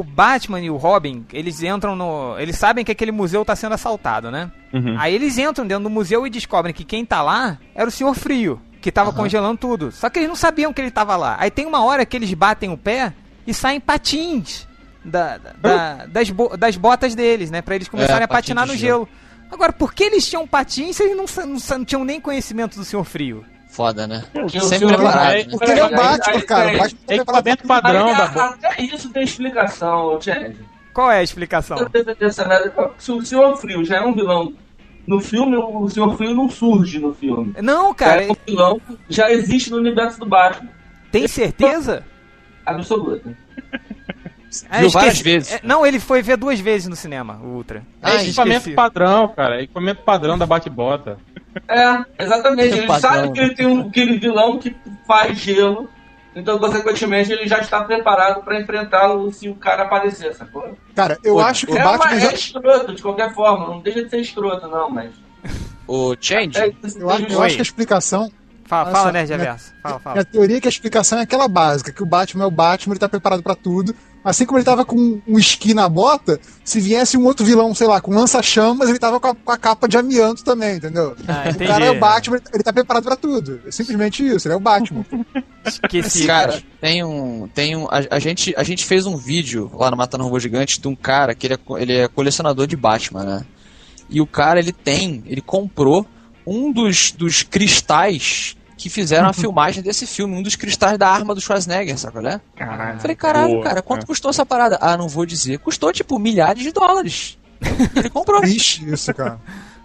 O, Batman e o Robin, eles entram no. Eles sabem que aquele museu tá sendo assaltado, né? Uhum. Aí eles entram dentro do museu e descobrem que quem tá lá era o Senhor Frio, que tava congelando tudo. Só que eles não sabiam que ele tava lá. Aí tem uma hora que eles batem o pé e saem patins da, da- da- das, bo- das botas deles, né? Pra eles começarem a patins patinar no gelo. gelo. Agora, por que eles tinham patins se eles não, não não tinham nem conhecimento do Senhor Frio? Foda, né? Porque o Sempre preparado, né? Porque ele é o Batman, cara. aí- O Batman É equipamento Aí, padrão da até isso tem explicação, Chad. Qual é a explicação? Se o Senhor Frio já é um vilão no filme, o Senhor Frio não surge no filme. Não, cara, é um vilão que já existe no universo do Batman. tem certeza? Absoluta. É, Viu várias vezes. É, não, ele foi ver duas vezes no cinema, o Ultra. É Ah, equipamento esqueci. padrão, cara. É equipamento padrão da bate-bota. É, exatamente. Ele Padrão. sabe que ele tem um, aquele vilão que faz gelo. Então, consequentemente, ele já está preparado para enfrentá-lo se o cara aparecer, sacou? Cara, eu Pô, acho que o É, Batman uma, já. é escroto, de qualquer forma. Não deixa de ser escroto, não, mas... O Change, É, Eu acho, eu acho que a explicação. Fala, fala Nerd minha- Reverso. Fala, fala. Minha teoria é que a explicação é aquela básica, que o Batman é o Batman, ele tá preparado pra tudo. Assim como ele tava com um esqui na bota, se viesse um outro vilão, sei lá, com lança-chamas, ele tava com a, com a capa de amianto também, entendeu? Ah, o cara é o Batman, ele tá preparado pra tudo. É simplesmente isso, ele é o Batman. Esqueci, cara, tem um. Tem um. A, a gente, a gente fez um vídeo lá no Matando Robô Gigante de um cara que ele é, ele é colecionador de Batman, né? E o cara, ele tem. Ele comprou um dos, dos cristais que fizeram a filmagem desse filme, um dos cristais da arma do Schwarzenegger, sabe qual é? Caralho. Eu falei, caralho, Boa, cara, quanto é. custou essa parada? Ah, não vou dizer. Custou, tipo, milhares de dólares. Ele comprou. Triste isso, cara.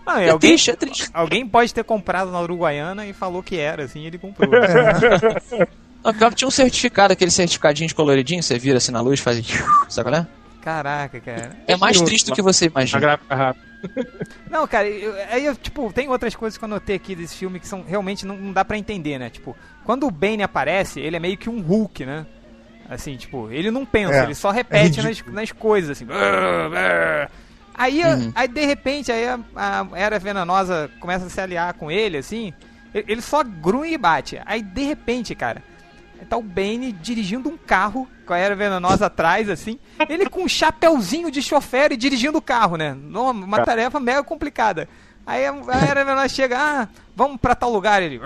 Não, é, É alguém, triste, é triste. alguém pode ter comprado na Uruguaiana e falou que era, assim, ele comprou. Não, pior que tinha um certificado, aquele certificadinho de coloridinho, você vira assim na luz, faz. Sabe qual é? Caraca, cara. É mais triste do que você A imagina. gráfica rápida. Não, cara, eu- aí eu, tipo, tem outras coisas que eu notei aqui desse filme que são realmente não, não dá pra entender, né? Tipo, quando o Bane aparece, ele é meio que um Hulk, né? Assim, tipo, ele não pensa, É, ele só repete é nas, nas coisas, assim. Aí, Uhum. aí de repente, aí a, a Era Venenosa começa a se aliar com ele, assim. Ele, ele só grunhe e bate. Aí, de repente, cara, tá o Bane dirigindo um carro Era Venenosa atrás, assim. Ele com um chapéuzinho de chofer e dirigindo o carro, né? Numa- Uma tarefa mega complicada. Aí a Era Venenosa chega, ah, vamos pra tal lugar. Ele,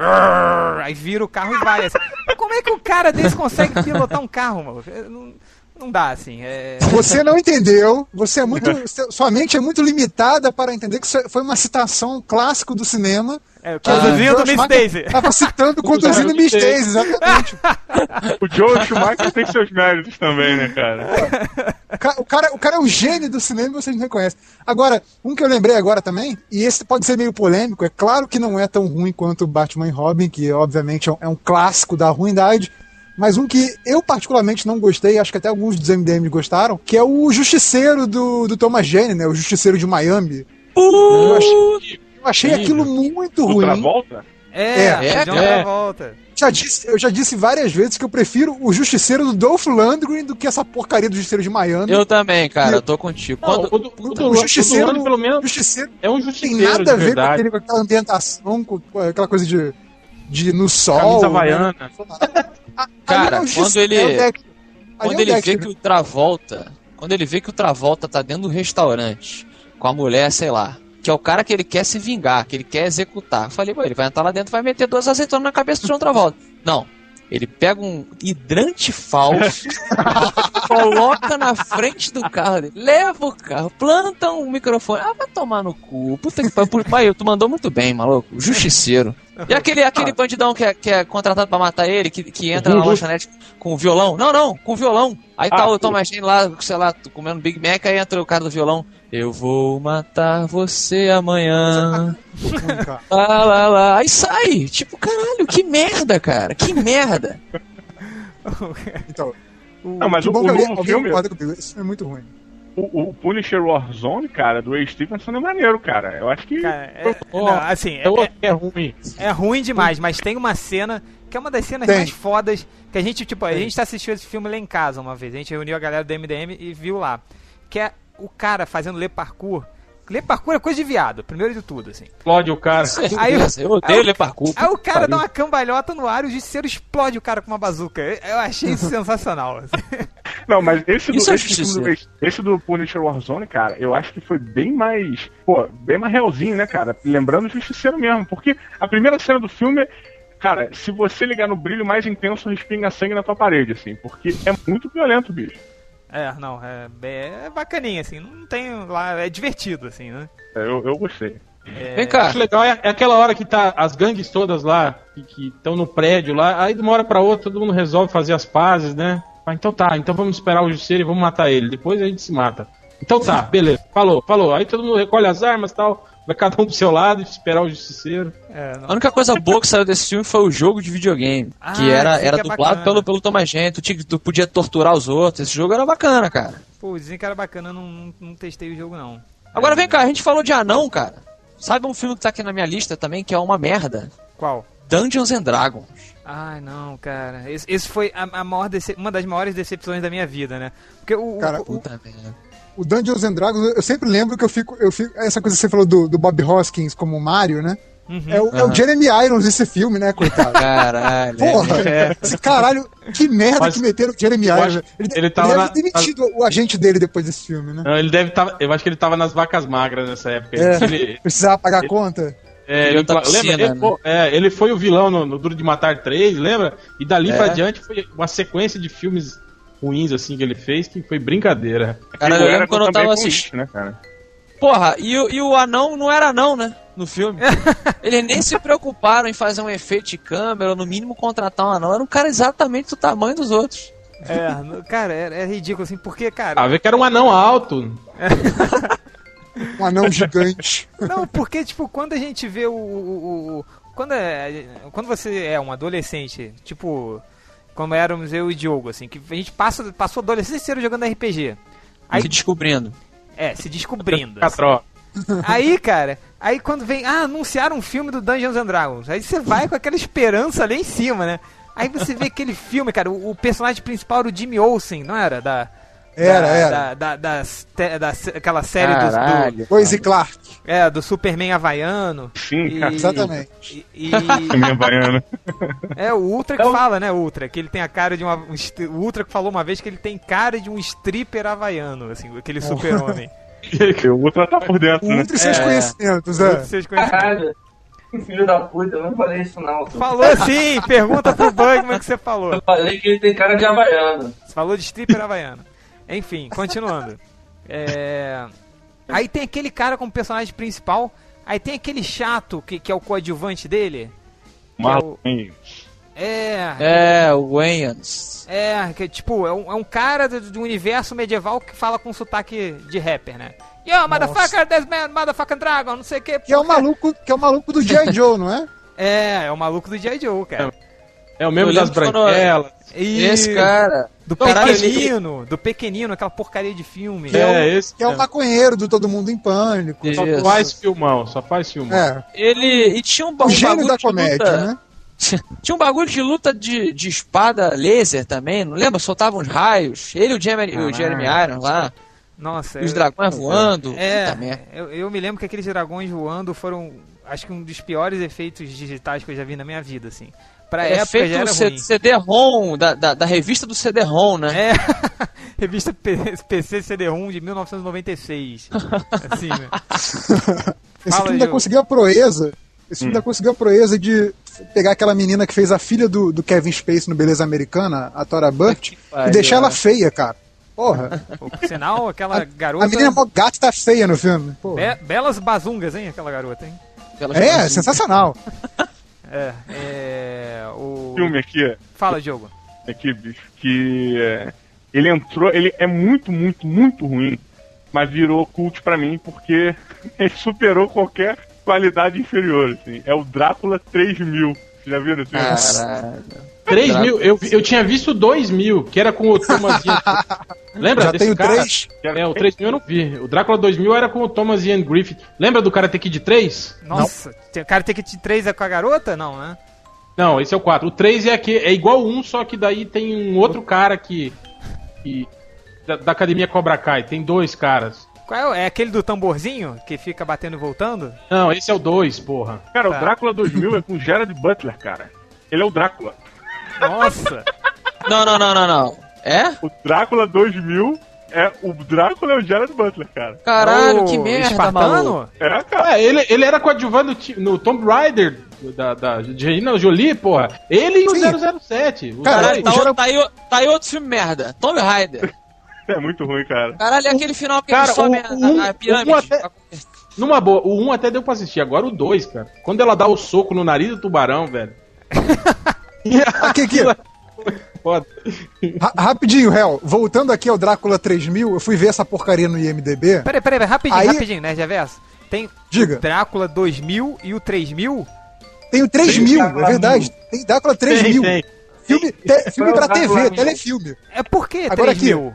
aí vira o carro e vai. Assim. Como é que o cara desse consegue pilotar um carro, mano? Não, não dá, assim. É... Você não entendeu, você é muito. sua mente é muito limitada para entender que isso foi uma citação clássico do cinema. É, conduzindo Joe Miss Schumacher Daisy. Tava citando conduzindo Miss Daisy, exatamente. O Joe Schumacher tem seus méritos também, né, cara? O ca- O cara, o cara é um gênio do cinema e vocês não reconhecem. Agora, um que eu lembrei agora também, e esse pode ser meio polêmico, é claro que não é tão ruim quanto Batman e Robin, que obviamente é um, é um clássico da ruindade, mas um que eu particularmente não gostei, acho que até alguns dos MDM gostaram, que é o Justiceiro do, do Thomas Jane, né? O Justiceiro de Miami. Eu achei, eu achei aquilo muito ruim. Outra volta? É, É, é, é. Travolta. Já disse, eu já disse várias vezes que eu prefiro o Justiceiro do Dolph Lundgren do que essa porcaria do Justiceiro de Miami. Eu também, cara, eu tô contigo. Não, Quando, o do, o do, o do Justiceiro- Lando, pelo menos, Justiceiro é um tem justiceiro nada de a ver com, aquele, com aquela ambientação, com, com aquela coisa de, de no sol. Camisa né? havaiana. Ah, Cara, é o quando Justiceiro, ele- é quando é ele vê Dexter. que o Travolta. Quando ele vê que o Travolta tá dentro do restaurante com a mulher, sei lá. Que é o cara que ele quer se vingar, que ele quer executar. Eu falei, pô, ele vai entrar lá dentro vai meter duas azeitonas na cabeça do John Travolta. Não. Ele pega um hidrante falso, coloca na frente do carro dele, leva o carro, planta um microfone. Ah, vai tomar no cu. Puta que pariu. Pai, tu mandou muito bem, maluco. Justiceiro. E aquele, aquele bandidão que é, que é contratado pra matar ele, que, que entra na lanchonete com violão? Não, não, com violão. Aí tá Ah, o Thomas Jane lá, sei lá, comendo Big Mac, aí entra o cara do violão. Eu vou matar você amanhã. Ruim, cara. Lá, lá, lá. Aí sai. Tipo, caralho, que merda, cara. Que merda. Então, Não, mas o, bom o alguém filme, comigo. Isso é muito ruim. o, o Punisher Warzone, cara, do Ray Stevenson é maneiro, cara. Eu acho que. Cara, é, Ó, não, assim, É é, é ruim. é ruim demais, mas tem uma cena que é uma das cenas Tem. mais fodas que a gente, tipo, a gente assistiu esse filme lá em casa uma vez. A gente reuniu a galera do MDM e viu lá. Que é o cara fazendo le parkour. Le parkour é coisa de viado, primeiro de tudo, assim. Explode o cara. Aí eu- aí odeio eu- ler parkour. Aí o cara Pariu. dá uma cambalhota no ar e o justiceiro explode o cara com uma bazuca. Eu- achei isso sensacional. assim. Não, mas esse do, é esse, do, esse do Punisher Warzone, cara, eu acho que foi bem mais. Pô, bem mais realzinho, né, cara? Lembrando o Justiceiro mesmo. Porque a primeira cena do filme. Cara, se você ligar no brilho mais intenso, respinga sangue na tua parede, assim. Porque é muito violento, bicho. É, não, é, é bacaninha, assim, não tem lá, é divertido, assim, né? É, Eu, eu gostei. Vem cá. acho legal é, é aquela hora que tá as gangues todas lá, que estão no prédio lá, aí de uma hora pra outra todo mundo resolve fazer as pazes, né? Ah, então tá, então vamos esperar o Justiceiro e vamos matar ele. Depois a gente se mata. Então tá, beleza. Falou, falou. Aí todo mundo recolhe as armas e tal, vai cada um pro seu lado e esperar o Justiceiro. É, não- A única coisa boa que saiu desse filme foi o jogo de videogame. Ah, que era, era que é dublado bacana. pelo, pelo Thomas Jane. Tu, tu podia torturar os outros. Esse jogo era bacana, cara. Pô, dizem que era bacana, eu não, não, não testei o jogo, não. Agora vem cá, a gente falou de anão, cara. Sabe um filme que tá aqui na minha lista também, que é uma merda? Qual? Dungeons and Dragons. Ai, não, cara. Esse, esse foi a, a maior dece- uma das maiores decepções da minha vida, né? Porque o, o- Cara, o- Puta merda. O Dungeons and Dragons, eu sempre lembro que eu fico. Eu fico essa coisa que você falou do, do Bob Hoskins como Mario, né? Uhum. É, o, é o Jeremy Irons esse filme, né, coitado? Caralho. Porra, É. esse caralho, que merda Mas que meteram o Jeremy Irons. Ele, ele tava deve na- ter demitido o agente dele depois desse filme, né? Não, ele deve estar. eu acho que ele tava nas vacas magras nessa época. É, Ele, precisava pagar a conta. é, Ele ele, tá piscina, lembra, ele, né? pô, é, ele foi o vilão no, no Duro de Matar 3, lembra? E dali É. pra diante foi uma sequência de filmes ruins assim que ele fez que foi brincadeira. Cara, eu lembro quando eu tava assistindo. né, cara? Porra, e, o- e o anão não era anão, né? No filme. Eles nem se preocuparam em fazer um efeito de câmera, ou no mínimo contratar um anão. Era um cara exatamente do tamanho dos outros. É, cara, é, é ridículo, assim, porque, cara. Ah, vê que era um anão alto. Um anão gigante. Não, porque, tipo, quando a gente vê o. o- o- quando, é, quando você é um adolescente, tipo, como éramos eu e o Diogo, assim, que a gente passa, passou a adolescência inteira jogando RPG. Aí, Se descobrindo. é, se descobrindo. assim. Catró. Aí, cara, aí quando vem, ah, anunciaram um filme do Dungeons and Dragons. Aí você vai com aquela esperança lá em cima, né? Aí você vê aquele filme, cara, o, o personagem principal era o Jimmy Olsen, não era? Da, Era, da, era. Da, da, das te- da aquela série dos- do, Caralho. Lois Clark. é, do Superman havaiano. Sim, E- cara. Exatamente. E, e- Também baiana. é o Ultra que Então- fala, né, Ultra, que ele tem a cara de uma um o Ultra que falou uma vez que ele tem cara de um stripper havaiano, assim, aquele super-homem. O outro tá por dentro, O né? Ultra e seus É. conhecimentos, é. Vocês conhecem? Caralho. Que filho da puta, eu não falei isso não. Falou sim, pergunta pro Bugman que você falou. Eu falei que ele tem cara de havaiano. Você falou de stripper havaiano. Enfim, continuando. É... Aí tem aquele cara como personagem principal. Aí tem aquele chato que, que é o coadjuvante dele. Que é, o... Marlon. é, É, o Wayans. é, que tipo, é um, é um cara do, do universo medieval que fala com sotaque de rapper, né? Yo, motherfucker, this man, motherfucking dragon, não sei o que. Que é o maluco, que é o maluco do G.I. Joe, não é? É, é o maluco do G.I. Joe, cara. É o mesmo das quando- branquelas. E Esse cara. Do pequenino, do pequenino, aquela porcaria de filme. Que é, É, o, esse que é o maconheiro do Todo Mundo em Pânico. Isso. Só faz filmão, só faz filmão. É, Ele. E tinha um, ba- o gênio bagulho da de comédia, luta. né? Tinha um bagulho de luta de, de espada laser também, não lembra? Soltava uns raios. Ele e o Jeremy, o Jeremy Irons lá. Nossa, E os eu- dragões voando. É, Puta merda. eu, eu me lembro que aqueles dragões voando foram, acho que um dos piores efeitos digitais que eu já vi na minha vida, assim. Pra É época feito já era ruim. CD-ROM, da, da, da revista do CD-ROM, né? É, revista PC CD-ROM de 1996. assim, né? Esse filme ainda conseguiu a proeza. Esse filme ainda conseguiu a proeza de pegar aquela menina que fez a filha do, do Kevin Spacey no Beleza Americana, a Tora Burt, e deixar ela é. feia, cara. Porra. Por sinal, aquela garota... A menina mó gata tá feia no filme. Porra. Be- belas bazungas, hein, aquela garota, hein? Aquelas É, sensacional. É, é... O... Filme aqui, Fala, Diogo. aqui, bicho, que é, ele entrou, ele é muito, muito, muito ruim, mas virou cult pra mim porque ele superou qualquer qualidade inferior, assim. É o Drácula 3000. Vocês já viram esse filme? Caralho. 3 mil, eu, eu tinha visto 2 mil, que era com o Thomas Ian. Lembra Já desse tenho cara? três. É, o 3 mil eu não vi. O Drácula 2000 era com o Thomas Ian Griffith. Lembra do Karate Kid 3? Nossa, o cara tem que te 3 é com a garota? Não, né? Não, esse é o 4. O 3 é, aqui, é igual o 1, só que daí tem um outro cara que. que da, da academia Cobra Kai. Tem dois caras. Qual é, é aquele do tamborzinho que fica batendo e voltando? Não, esse é o 2, porra. Cara, Tá. o Drácula 2000 é com Gerard Butler, cara. Ele é o Drácula. Nossa! Não, não, não, não, não. É? O Drácula 2000 é o Drácula é o Jared Butler, cara. Caralho, O que merda, maluco. Espartano? É, cara. É, ele, ele era coadjuvante no, no Tomb Raider da, da Angelina Jolie, porra. Ele e o Sim. 007. os Cara, dois. Caralho, tá, o outro- tá aí, o- tá aí outro filme merda. Tomb Raider. É muito ruim, cara. Caralho, é aquele final que Cara, ele sobe o- a, um- a pirâmide. um até- Numa boa, o 1 até deu pra assistir, agora o 2, cara. Quando ela dá o soco no nariz do tubarão, velho. Aqui, aqui. Foda. Ra- rapidinho, Hel. Voltando aqui ao Drácula 3000, eu fui ver essa porcaria no IMDB. Peraí, peraí, peraí, rapidinho, Aí- rapidinho, né, Reverso? Tem Diga. o Drácula 2000 e o 3000? Tem o 3000, Drácula é verdade. Tem Drácula 3000. Tem, tem. Filme, te- filme pra TV, mil. telefilme. É por que Agora 3000?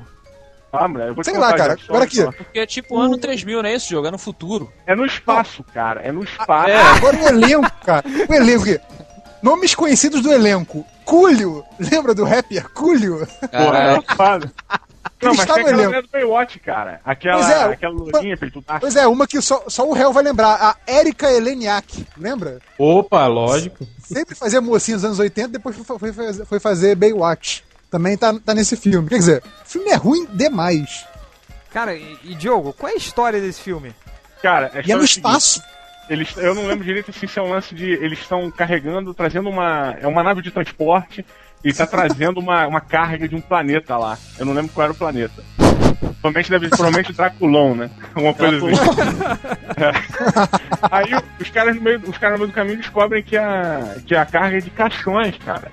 Ah, mulher, eu vou te Sei lá, cara. só- Agora aqui. Porque é tipo ano 3000, não é esse jogo? É no futuro. É no espaço, cara. É no espaço. Ah, Agora o elenco, cara. O elenco aqui. Nomes conhecidos do elenco. Cúlio. Lembra do rapper Cúlio? Porra, é foda. Não, mas está tem aquela mulher do Baywatch, cara. Aquela, Pois é, aquela lourinha peitudaça. Pois é, uma que só, só o réu vai lembrar. A Erika Eleniak. Lembra? Opa, lógico. Sempre fazia mocinha nos anos 80, depois foi, foi fazer- foi fazer Baywatch. Também tá, tá nesse filme. Quer dizer, o filme é ruim demais. Cara, e, e Diogo, qual é a história desse filme? Cara, a E é no espaço. Eles, eu não lembro direito assim, se é um lance de. Eles estão carregando, trazendo uma. É uma nave de transporte e tá trazendo uma, uma carga de um planeta lá. Eu não lembro qual era o planeta. Provavelmente deve provavelmente Draculon, né? Alguma coisa assim. É. Aí os caras, no meio, os caras no meio do caminho descobrem que a, que a carga é de caixões, cara.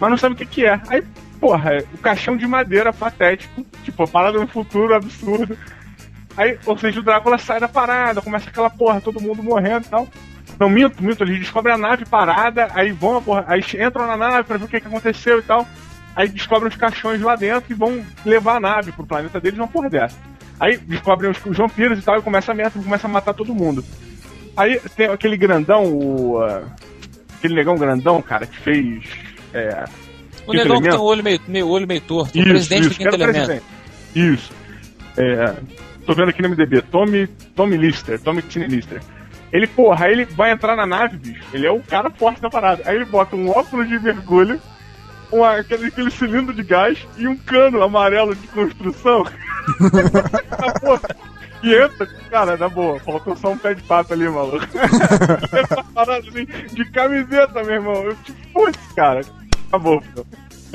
Mas não sabem o que, que é. Aí, porra, o caixão de madeira patético, tipo, parada no futuro absurdo. Aí, ou seja, o Drácula sai da parada, começa aquela porra, todo mundo morrendo e tal. Não, minto, minto, eles descobrem a nave parada, aí vão, porra, aí entram na nave pra ver o que, que aconteceu e tal. Aí descobrem os caixões lá dentro e vão levar a nave pro planeta deles, uma porra dessa. Aí descobrem os, os vampiros e tal, e começa a merda, começa a matar todo mundo. Aí tem aquele grandão, o. ah, aquele negão grandão, cara, que fez. É, O negão que tem elemento? o olho meio, meio, olho meio torto. o isso, presidente isso, do quinto o elemento. presidente. Isso. É, tô vendo aqui no MDB, Tommy, Tommy Lister, Tommy Tine Lister. Ele, porra, aí ele vai entrar na nave, bicho. Ele é o cara forte da parada. Aí ele bota um óculos de mergulho, uma, aquele, aquele cilindro de gás e um cano amarelo de construção. E entra, cara, na boa, faltou só um pé de pato ali, maluco. Essa parada assim, de camiseta, meu irmão. Eu tipo, putz, cara, acabou, pô.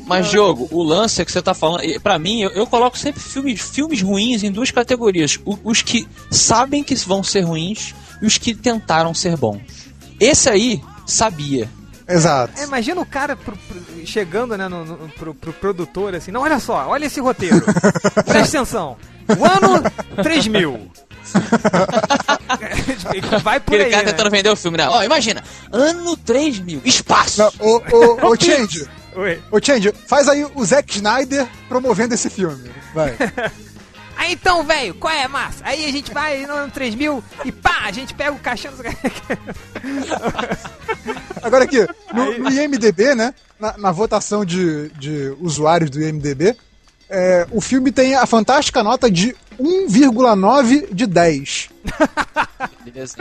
Mas, Diogo, o lance é que você tá falando. Pra mim, eu, eu coloco sempre filmes, filmes ruins em duas categorias: O- os que sabem que vão ser ruins e os que tentaram ser bons. Esse aí sabia. Exato. É, imagina o cara pro- pro- chegando né, no, no- pro, pro produtor assim, não, olha só, olha esse roteiro. Presta atenção. O ano 3000. Vai por Aquele aí, cara né? tentando vender o filme, né? Ó, imagina, ano 3000, espaço. Não, ô, ô, ô, Change. Oi. Ô, Change, faz aí o Zack Snyder promovendo esse filme. Vai. Aí então, velho, qual é, massa? Aí a gente vai no ano 3000 e pá, a gente pega o caixão. Agora aqui, no, no IMDB, né? Na, na votação de, de usuários do IMDB, é, o filme tem a fantástica nota de 1,9 de 10. Beleza.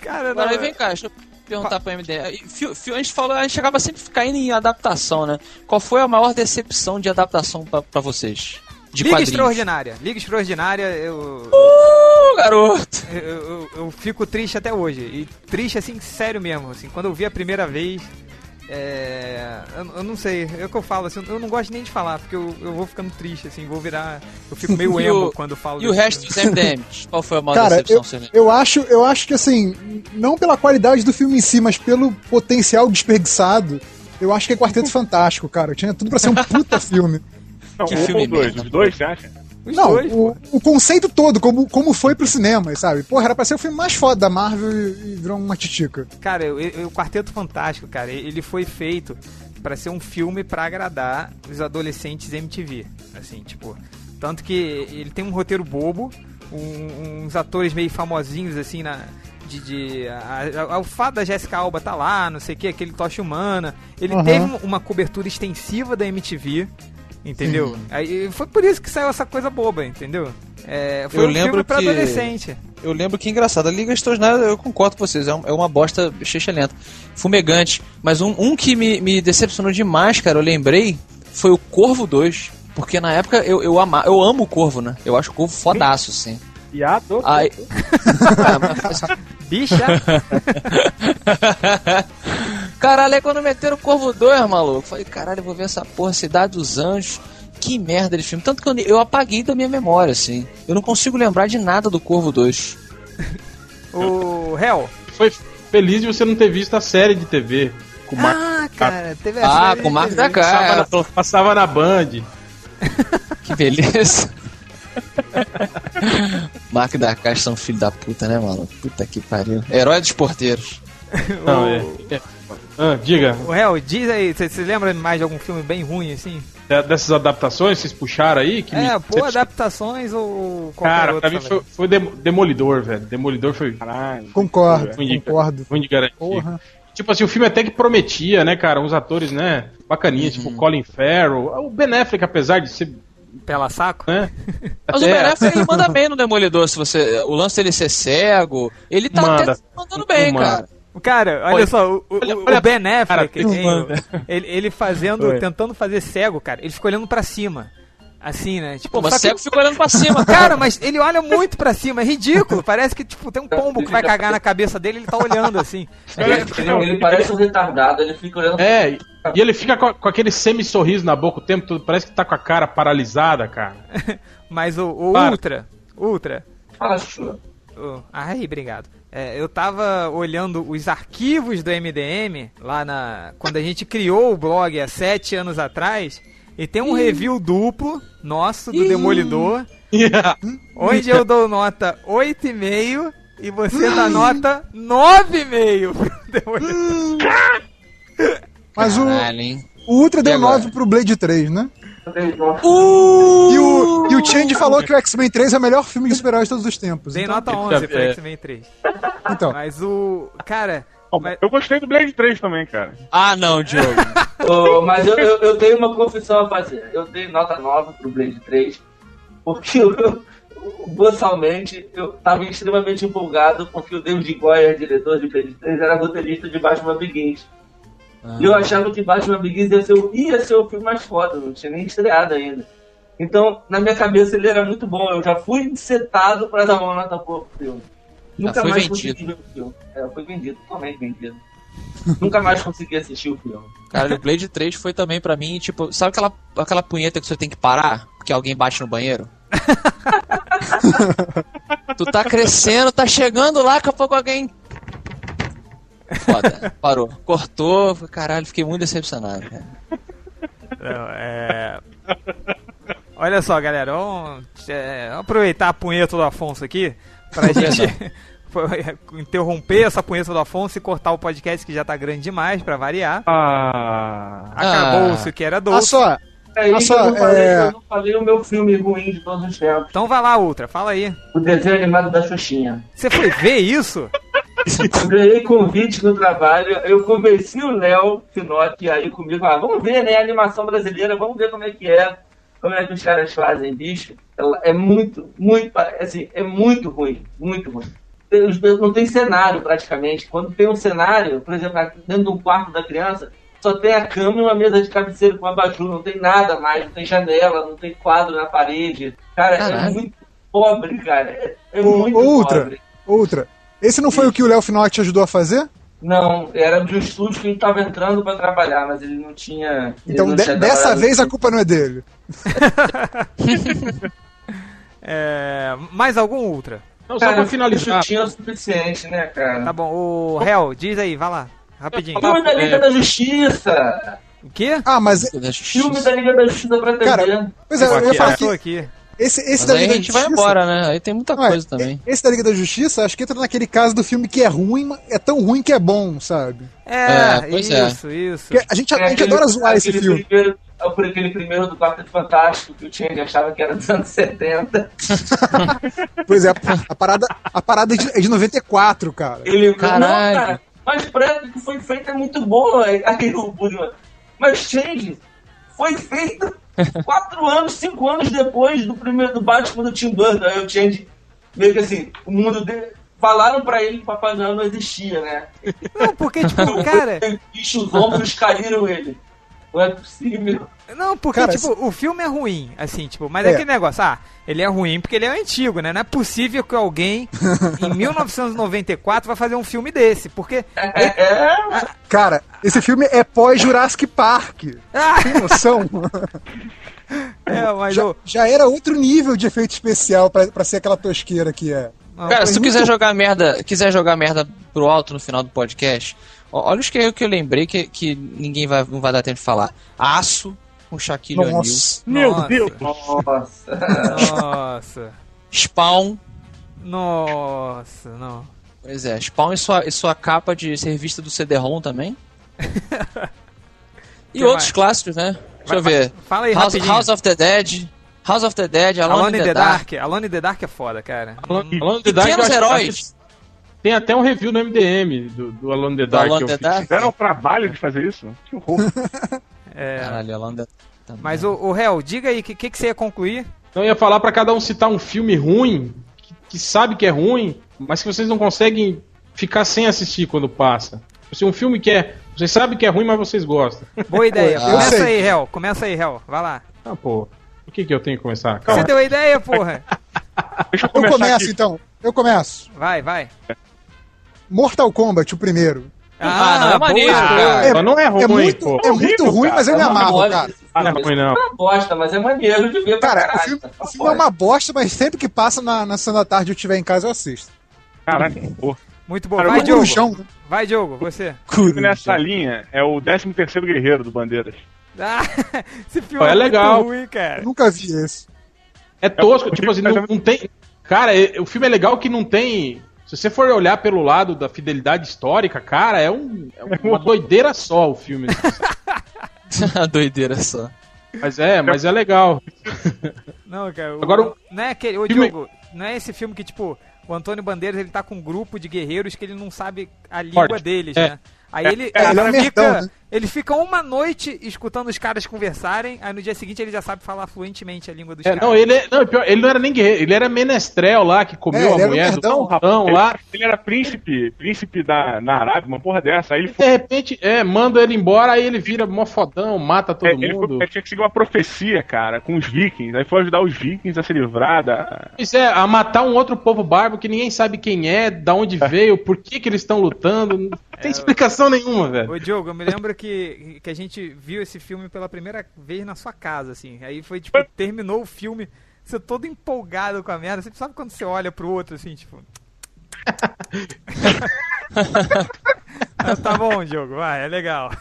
Cara, não, Agora aí vem cá, deixa eu perguntar pra MD. Fi- fi- A gente falou, a gente acaba sempre caindo em adaptação, né? Qual foi a maior decepção de adaptação pra, pra vocês? De Liga quadrinhos. Extraordinária. Liga Extraordinária, eu, Uh, garoto! eu, eu, eu fico triste até hoje. E triste, assim, sério mesmo. Assim, quando eu vi a primeira vez, é, eu, eu não sei, é o que eu falo, assim, eu não gosto nem de falar, porque eu, eu vou ficando triste, assim, vou virar. Eu fico meio emo o- quando falo E o resto dos MDMs? Qual foi a maior Cara, decepção, eu, Sérgio? eu, acho, eu acho que assim, não pela qualidade do filme em si, mas pelo potencial desperdiçado, eu acho que é Quarteto Fantástico, cara. Tinha tudo pra ser um puta filme. Não, Que um filme ou dois, os dois, você acha? Os Não, dois, o, o conceito todo, como, como foi pro cinema, sabe? Porra, era pra ser o filme mais foda da Marvel e, e virou uma titica. Cara, eu- eu- o Quarteto Fantástico, cara, ele foi feito pra ser um filme pra agradar os adolescentes MTV, assim, tipo, tanto que ele tem um roteiro bobo, um- uns atores meio famosinhos assim na de, de a- a- o fato da Jessica Alba tá lá, não sei o que, aquele tocha humana, ele Aham. teve um- uma cobertura extensiva da MTV. Entendeu? Aí foi por isso que saiu essa coisa boba, entendeu? É, foi Eu um lembro filme pra que- adolescente. Eu lembro que engraçado. A Liga Extraordinária, eu concordo com vocês, é, um- é uma bosta lenta, fumegante. Mas um, um que me, me decepcionou demais, cara, eu lembrei, foi o Corvo 2. Porque na época eu, eu, ama, eu amo o Corvo, né? Eu acho o Corvo fodaço, assim. E a do... Aí... Bicha. caralho, aí quando meteram o Corvo 2, maluco, falei, caralho, eu vou ver essa porra, Cidade dos Anjos. Que merda de filme. Tanto que eu, eu apaguei da minha memória, assim. Eu não consigo lembrar de nada do Corvo 2. o Hell. Foi feliz de você não ter visto a série de TV. Com Ah, cara, teve Ah, essa com o Marco da passava, Cara. na, passava na Band. Que beleza. Marco da Caixa são filho da puta, né, maluco? Puta que pariu. Herói dos porteiros. Não, é. É. Ah, diga, O Hell, diz aí, você se lembra mais de algum filme bem ruim assim? de- dessas adaptações que vocês puxaram aí, que é, me- pô, adaptações ou qualquer Cara, outra pra mim também? foi, foi Dem- Demolidor, velho. Demolidor foi. Caralho. Concordo, de- concordo. Ruim de garantia. Porra. Tipo assim, o filme até que prometia, né, cara? Uns atores, né? Bacaninhas, Uhum. tipo Colin Farrell. O Ben Affleck, apesar de ser. Pela saco? Né? Mas o até- Ben Affleck ele manda bem no Demolidor, se você. O lance dele ser cego. Ele tá Manda. até mandando bem, Manda. cara. Cara, olha Oi. só, o, o- Olha- o olha- Ben cara, Affleck, manda. ele, ele fazendo, Oi. tentando fazer cego, cara, ele fica olhando pra cima. Assim, né? Tipo, Pô, mas só que- cego fica olhando pra cima, Cara, mas ele olha muito pra cima, é ridículo. Parece que, tipo, tem um pombo que vai cagar na cabeça dele e ele tá olhando assim. Ele, ele- ele parece um retardado, ele fica olhando É, e e ele fica com, com aquele semi-sorriso na boca o tempo todo. Parece que tá com a cara paralisada, cara. Mas o, o. Ultra, Ultra, Fala. Oh, ai, obrigado. É, eu tava olhando os arquivos do MDM lá na. Quando a gente criou o blog há sete anos atrás. E tem um review duplo nosso do Demolidor. Onde eu dou nota 8,5 e você dá nota 9,5 pro Demolidor. Mas o, Caralho, hein? o Ultra deu E agora? 9 pro Blade 3, né? Uh! E o, e o Change falou que o X-Men 3 é o melhor filme de super-herói de todos os tempos. Dei Então, nota 11 pro. X-Men 3. então, Mas o. Cara. Mas- Eu gostei do Blade 3 também, cara. Ah, não, Diogo. Ô, mas eu, eu, eu tenho uma confissão a fazer. Eu dei nota 9 pro Blade 3, porque eu, boçalmente eu tava extremamente empolgado porque o David Goyer, diretor de Blade 3, era roteirista de Batman Begins. E eu achava que Batman Begins ia ser, o- ia ser o filme mais foda, não tinha nem estreado ainda. Então, na minha cabeça, ele era muito bom. Eu já fui setado pra dar uma nota boa pro filme. Nunca foi mais vendido. consegui ver o filme. É, foi vendido, totalmente vendido. Nunca mais consegui assistir o filme. Cara, o Blade 3 foi também pra mim, tipo, sabe aquela, aquela punheta que você tem que parar? Porque alguém bate no banheiro? tu tá crescendo, tá chegando lá, daqui a pouco alguém. Foda, parou. Cortou, caralho, fiquei muito decepcionado, cara. Não, é... Olha só, galera, vamos, é, vamos aproveitar a punheta do Afonso aqui pra gente interromper essa punheta do Afonso e cortar o podcast que já tá grande demais pra variar. Ah. Acabou-se o que era olha doce. só, É aí Olha que só, eu, não falei, é- eu não falei o meu filme ruim de todos os tempos. Então vai lá, Ultra, fala aí. O desenho animado da Xuxinha. Você foi ver isso? Eu ganhei convite no trabalho, eu convenci o Léo Finotti aí comigo, ah, vamos ver, né, a animação brasileira, vamos ver como é que é, como é que os caras fazem, bicho. É muito, muito, assim, é muito ruim, muito ruim. Os- Não tem cenário praticamente. Quando tem um cenário, por exemplo, dentro de um quarto da criança, só tem a cama e uma mesa de cabeceira com abajur, não tem nada mais, não tem janela, não tem quadro na parede. Cara, é Caralho. muito pobre, cara. É, é muito Ultra. pobre. outra. Esse não foi o que o Léo Finocchi te ajudou a fazer? Não, era de um estúdio que ele estava entrando para trabalhar, mas ele não tinha. Então não de- tinha dessa vez a culpa não é dele. É, mais algum Ultra? Não, só Cara, pra finalizar. Isso tinha o suficiente, né, cara? Tá bom, o Hell, diz aí, vai lá, rapidinho. Filme da Liga É. da Justiça! O quê? Ah, mas. Filme da Liga da Justiça pra TV. Cara, Pois é, eu ia falar que aqui. Esse, esse Mas da aí a Liga da gente vai Justiça- embora, né? Aí tem muita é, coisa também. Esse da Liga da Justiça, acho que entra naquele caso do filme que é ruim, mas é tão ruim que é bom, sabe? É, É, pois é. isso, isso. Porque a gente, a É gente aquele- adora zoar esse aquele filme. Primeiro, aquele primeiro do Quarteto Fantástico que o Change achava que era dos anos 70. Pois é, a parada, a parada é, de, é de 94, cara. Ele Caralho. Não, cara, mas preta que foi feita é muito boa. Aí o Budman. Mas Change foi feito quatro anos, cinco anos depois do primeiro do Batman do Tim Burton. Aí o Change, meio que assim, o mundo dele. Falaram pra ele que o Papai Noel não existia, né? Não, porque, tipo, cara, os ombros caíram ele. Não é possível. Não, porque, Cara, tipo, o filme é ruim, assim, tipo, mas é. É. aquele negócio, ah, ele é ruim porque ele é antigo, né? Não é possível que alguém, em 1994, vai fazer um filme desse, porque... É, Cara, esse filme é pós-Jurassic Park. Ah, Tem noção? é, mas já, eu... já era outro nível de efeito especial pra, pra ser aquela tosqueira que é. não, Cara, se tu muito- quiser jogar merda, quiser jogar merda pro alto no final do podcast, olha os que eu, que eu lembrei que, que ninguém vai, não vai dar tempo de falar. Aço com Shaquille O'Neal. Nossa. Meu Nossa. Deus! nossa. Nossa, Spawn. nossa, não. Pois é, Spawn e sua, e sua capa de ser revista do CD-ROM também. e Que outros mais? clássicos, né? Deixa eu Vai- ver. Fala aí, House, rapidinho. House of the Dead. House of the Dead, Alone, Alone in the Dark. Alone in the Dark é foda, cara. Falando, falando de Dark, eu Pequenos heróis. Tem até um review no MDM do, do Alone the Do Dark. Alone eu the. Dark. Deram o trabalho de fazer isso? Que horror. É, Caralho, Alone in the também. mas o, o Hel, diga aí, o que, que, que você ia concluir? Então eu ia falar pra cada um citar um filme ruim, que, que sabe que é ruim, mas que vocês não conseguem ficar sem assistir quando passa. Assim, um filme que é. Vocês sabem que é ruim, mas vocês gostam. Boa ideia. eu Começa sei. aí, Hel. Começa aí, Hel. Vai lá. Ah, pô. Por que, que eu tenho que começar? Você Calma. deu a ideia, porra. Deixa eu Eu começar começo aqui. então. Eu começo. Vai, vai. Mortal Kombat, o primeiro. Ah, não, é maneiro, boa. cara. É, não é ruim, é muito, pô. é muito Horrível, ruim, cara. mas eu me É bosta cara. Ah, não é filme. ruim, não. É uma bosta, mas é maneiro de ver Cara, o caralho. filme, Tá o filme é uma bosta, mas sempre que passa na, na sessão da tarde e eu estiver em casa, eu assisto. Caraca, que horror. Muito bom. Cara, Vai, Diogo. Corujão, né? Vai, Diogo, você. Nessa linha é o 13 terceiro Guerreiro do Bandeiras. Ah, esse filme É é, legal. muito ruim, cara. Eu nunca vi esse. É tosco, É, tipo assim, mas não, é- não tem. Cara, é- o filme é legal que não tem. Se você for olhar pelo lado da fidelidade histórica, cara, é, um, é uma doideira só o filme. Doideira só. Mas é, mas é legal. Não, cara. o- Agora, o Não é aquele. Ô, filme- Diogo, não é esse filme que, tipo, o Antônio Bandeiras ele tá com um grupo de guerreiros que ele não sabe a língua Forte. deles, É. né? Aí ele, É, ele é ele fica, nerdão, né? ele fica uma noite escutando os caras conversarem, aí no dia seguinte ele já sabe falar fluentemente a língua dos É, caras. não, ele, é- não, pior, ele não era nem guerreiro, ele era menestrel lá, que comeu É, ele a era um mulher do rapão lá. Ele era príncipe, príncipe da, na Arábia, uma porra dessa. Aí ele De foi. repente, é, manda ele embora, aí ele vira mó fodão, mata todo é, ele, foi, mundo. ele tinha que seguir uma profecia, cara, com os vikings. Aí foi ajudar os vikings a se livrar da. Isso é, a matar um outro povo bárbaro que ninguém sabe quem é, da onde veio, por que, que eles estão lutando. Não tem explicação nenhuma, velho. Ô, Diogo, eu me lembro que, que a gente viu esse filme pela primeira vez na sua casa, assim. Aí foi, tipo, terminou o filme, você todo empolgado com a merda. Você sabe quando você olha pro outro, assim, tipo... Ah, tá bom, Diogo, vai, é legal.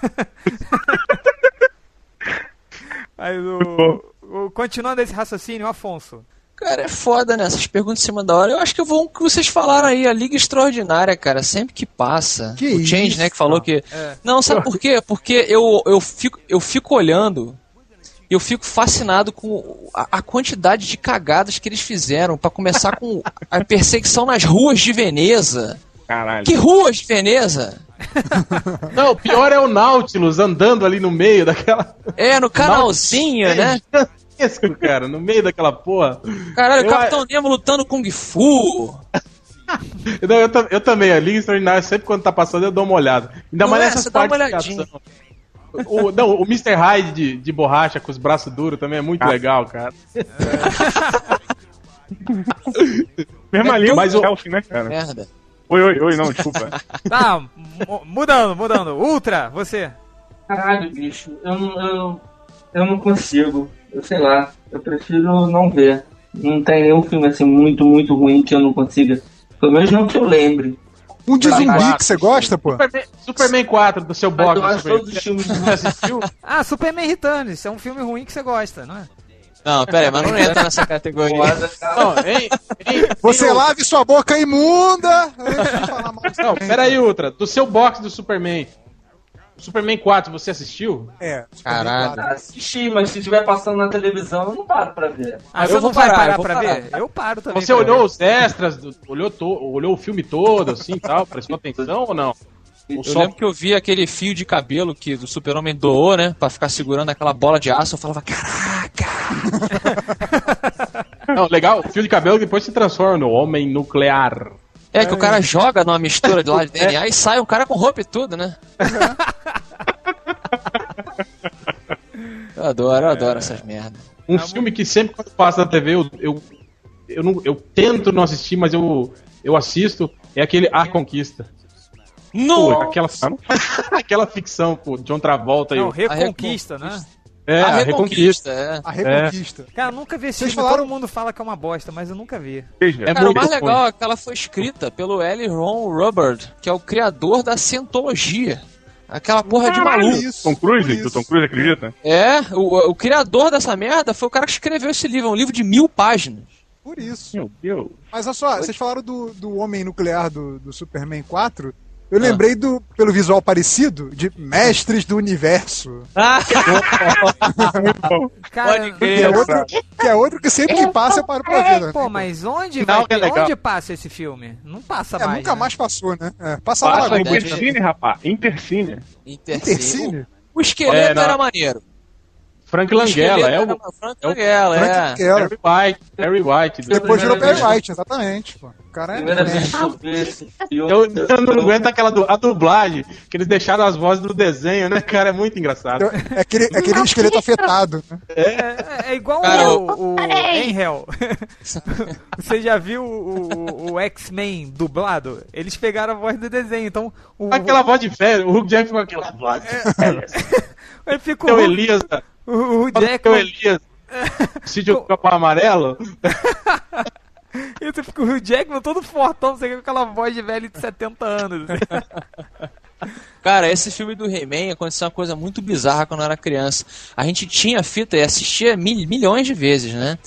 O, o- continuando esse raciocínio, Afonso. Cara, é foda, né? Essas perguntas em cima da hora. Eu acho que eu vou um que vocês falaram aí, a Liga Extraordinária, cara. Sempre que passa. Que o Change, isso, né, que falou que. É. Não, sabe por quê? Porque eu, eu, fico, eu fico olhando e eu fico fascinado com a, a quantidade de cagadas que eles fizeram pra começar com a perseguição nas ruas de Veneza. Caralho. Que ruas de Veneza? Não, o pior é o Nautilus andando ali no meio daquela. É, no canalzinho, né? É gigantesco, cara, no meio daquela porra. Caralho, o Eu- Capitão Nemo lutando Kung Fu. Não, eu, eu também, a Liga Extraordinária, sempre quando tá passando, eu dou uma olhada. Ainda Não mais é? nessas Você dá uma partes olhadinha. O, não, o Mr. Hyde de, de borracha com os braços duros também é muito Ah. legal, cara. Mesma língua mas do o- Helsing, né, cara? Merda. Oi, oi, oi, não, desculpa. Tá, mu- mudando, mudando. Ultra, você. Caralho, bicho, eu, não- eu, eu não consigo. Eu sei lá, eu prefiro não ver. Não tem nenhum filme assim muito, muito ruim que eu não consiga. Pelo menos não que eu lembre. Um de zumbi que você gosta, pô? Superman, Superman 4 do seu box. eu Superman. todos os filmes Você assistiu? Ah, Superman Returns. É um filme ruim que você gosta, não é? Não, pera aí, mas não entra nessa categoria. Não, hein, hein, Você lave sua boca imunda antes de falar mal do Não, pera aí, outra. Do seu box do Superman. Superman 4, você assistiu? É, Caralho. Assisti, mas se estiver passando na televisão, eu não paro pra ver. Ah, Eu você vou não vai parar, parar eu vou pra parar. ver? Eu paro também. Você olhou ver. os extras, do- olhou, to, olhou o filme todo, assim e tal? Prestou atenção ou não? Eu só- lembro que eu vi aquele fio de cabelo que o super-homem doou, né? Pra ficar segurando aquela bola de aço. Eu falava, caraca! Não, legal, o fio de cabelo depois se transforma no homem nuclear. É que o cara joga numa mistura de lá de DNA e sai um cara com roupa e tudo, né? Eu adoro, eu adoro essas merdas. Um filme que sempre quando passa na TV eu, eu, eu, não, eu tento não assistir, mas eu, eu assisto, é aquele A Conquista. Pô, No! aquela, aquela ficção com o John Travolta e Não, o. Reconquista, né? É, a a Reconquista, é. A Reconquista. Cara, eu nunca vi esse Vocês filme. falaram- Todo mundo fala que é uma bosta, mas eu nunca vi. É Cara, o mais legal é que ela foi escrita pelo L. Ron Hubbard, que é o criador da Scientologia. Aquela porra de maluco. Isso, Tom Cruise? isso. O Tom Cruise acredita? É, o, o criador dessa merda foi o cara que escreveu esse livro, é um livro de mil páginas. Por isso. Meu Deus. Mas olha só, vocês falaram do, do homem nuclear do, do Superman 4. Eu lembrei do, pelo visual parecido, de Mestres do Universo. Muito bom. Cara, Pode Que é outro que, é outro que sempre que passa eu paro pra ver. Né? Pô, mas onde, Não, vai é onde passa esse filme? Não passa É, mais. nunca né? mais passou, né? É, passa lá Passa Globo. deve- Intercine, rapaz. Intercine. Intercine. Intercine? O, o esqueleto É, era maneiro. Frank Langella, é o Frank é o- Langella, é. Frank Kelly. Harry White. Harry White. Depois virou vez. White, exatamente. Pô. O cara é. Primeira vez é. que eu vi esse filme. Eu, eu não aguento aquela du- a dublagem, que eles deixaram as vozes do desenho, né, cara? É muito engraçado. É aquele, é aquele esqueleto afetado. Né? É, é igual Cara, o, o Angel. Você já viu o, o- o X-Men dublado? Eles pegaram a voz do desenho, então o, Aquela voz de velho, o Hugh Jackman com aquela voz. ele fica o, Tem o Hugh- Elias, o, o tem o Elias. Sítio Capão Amarelo. e você fica o Hugh Jackman todo fortão, você com aquela voz de velho de 70 anos. Cara, esse filme do He-Man aconteceu uma coisa muito bizarra quando eu era criança. A gente tinha fita e assistia mil- milhões de vezes, né?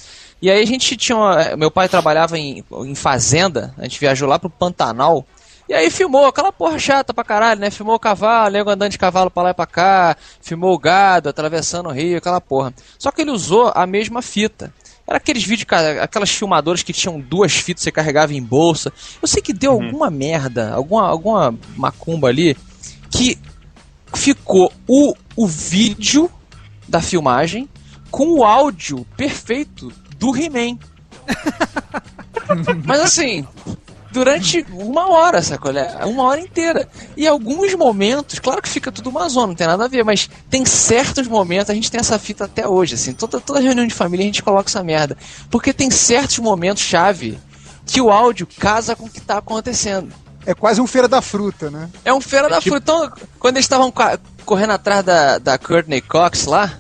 E aí a gente tinha. uma- meu pai trabalhava em, em fazenda, a gente viajou lá pro Pantanal. E aí filmou aquela porra chata pra caralho, né? Filmou o cavalo, nego andando de cavalo pra lá e pra cá, filmou o gado atravessando o rio, aquela porra. Só que ele usou a mesma fita. Era aqueles vídeos, aquelas filmadoras que tinham duas fitas, você carregava em bolsa. Eu sei que deu alguma merda, alguma, alguma macumba ali, que ficou o, o vídeo da filmagem com o áudio perfeito do He-Man. Mas assim, durante uma hora, sacou? né? Uma hora inteira. E alguns momentos, claro que fica tudo uma zona, não tem nada a ver, mas tem certos momentos, a gente tem essa fita até hoje, assim, toda, toda reunião de família a gente coloca essa merda. Porque tem certos momentos chave que o áudio casa com o que tá acontecendo. É quase um Feira da Fruta, né? É um feira da fruta. Então, quando eles estavam correndo atrás da, da Courtney Cox lá,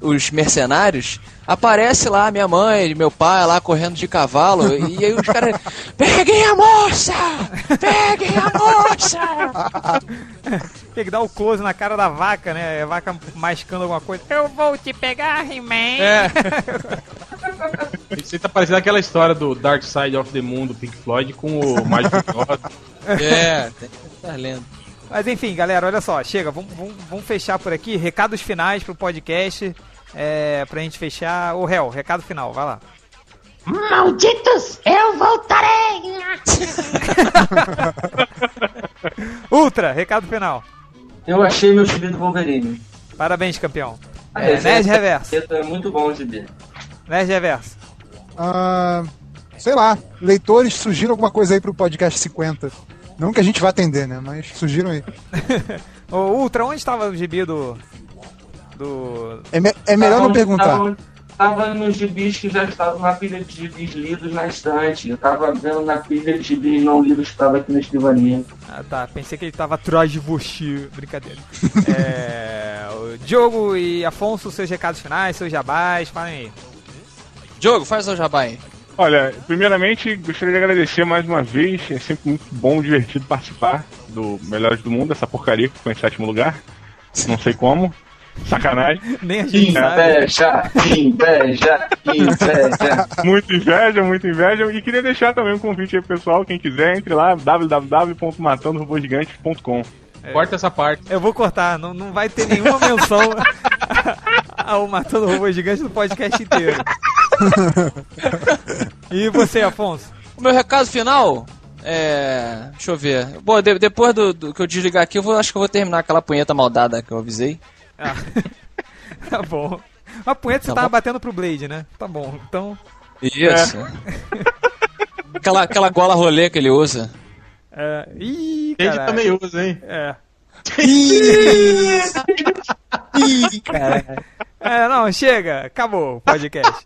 os mercenários, aparece lá minha mãe, meu pai lá correndo de cavalo, e aí os caras. Peguem a moça! Peguem a moça! Tem que dar o close na cara da vaca, né? A vaca mascando alguma coisa. Eu vou te pegar, He-Man! É. Isso aí tá parecendo aquela história do Dark Side of the Moon do Pink Floyd com o Magic God. É, tem que estar lendo. Mas enfim, galera, olha só, chega, vamos, vamos, vamos fechar por aqui. Recados finais pro podcast. É, pra gente fechar. Ô, Hel, recado final, vai lá. Malditos, eu voltarei! Ultra, recado final. Eu achei meu gibi do Wolverine. Parabéns, campeão. A É, Nerd Reverso. É muito bom o gibi. Nerd Reverso. Ah, sei lá, leitores surgiram alguma coisa aí pro podcast 50. Não que a gente vá atender, né? Mas surgiram aí. Ô, Ultra, onde estava o gibi do. Do. É, me- é melhor não Tava- perguntar. Tava, tava nos gibis que já estavam na pilha de gibis lidos na estante. Eu tava vendo na pilha de gibis não lidos que estava aqui na escrivania. Ah, tá. Pensei que ele tava atrás de você. Brincadeira. é. O Diogo e Afonso, seus recados finais, seus jabás, falem aí. Diogo, faz o jabá aí. Olha, primeiramente gostaria de agradecer mais uma vez. É sempre muito bom, divertido participar do Melhores do Mundo, essa porcaria que ficou em sétimo lugar. Não sei como. Sacanagem. Nem a gente sabe. Inveja, inveja, inveja. Muito inveja, muito inveja. E queria deixar também um convite aí pro pessoal, quem quiser, entre lá, www.matandorobôsgigantes.com. Corta essa parte. Eu vou cortar, não, não vai ter nenhuma menção ao Matando Robô Gigante no podcast inteiro. e você, Afonso? O meu recado final é. Deixa eu ver. Bom, de- depois do, do que eu desligar aqui, eu vou, acho que eu vou terminar aquela punheta maldada que eu avisei. Ah, tá bom. A punheta você Tá tava bom. batendo pro Blade, né? Tá bom, então. Isso. aquela, aquela gola rolê que ele usa. É... Ih, caralho. também usa, hein? É. Ih, cara. É, não, chega, acabou o podcast.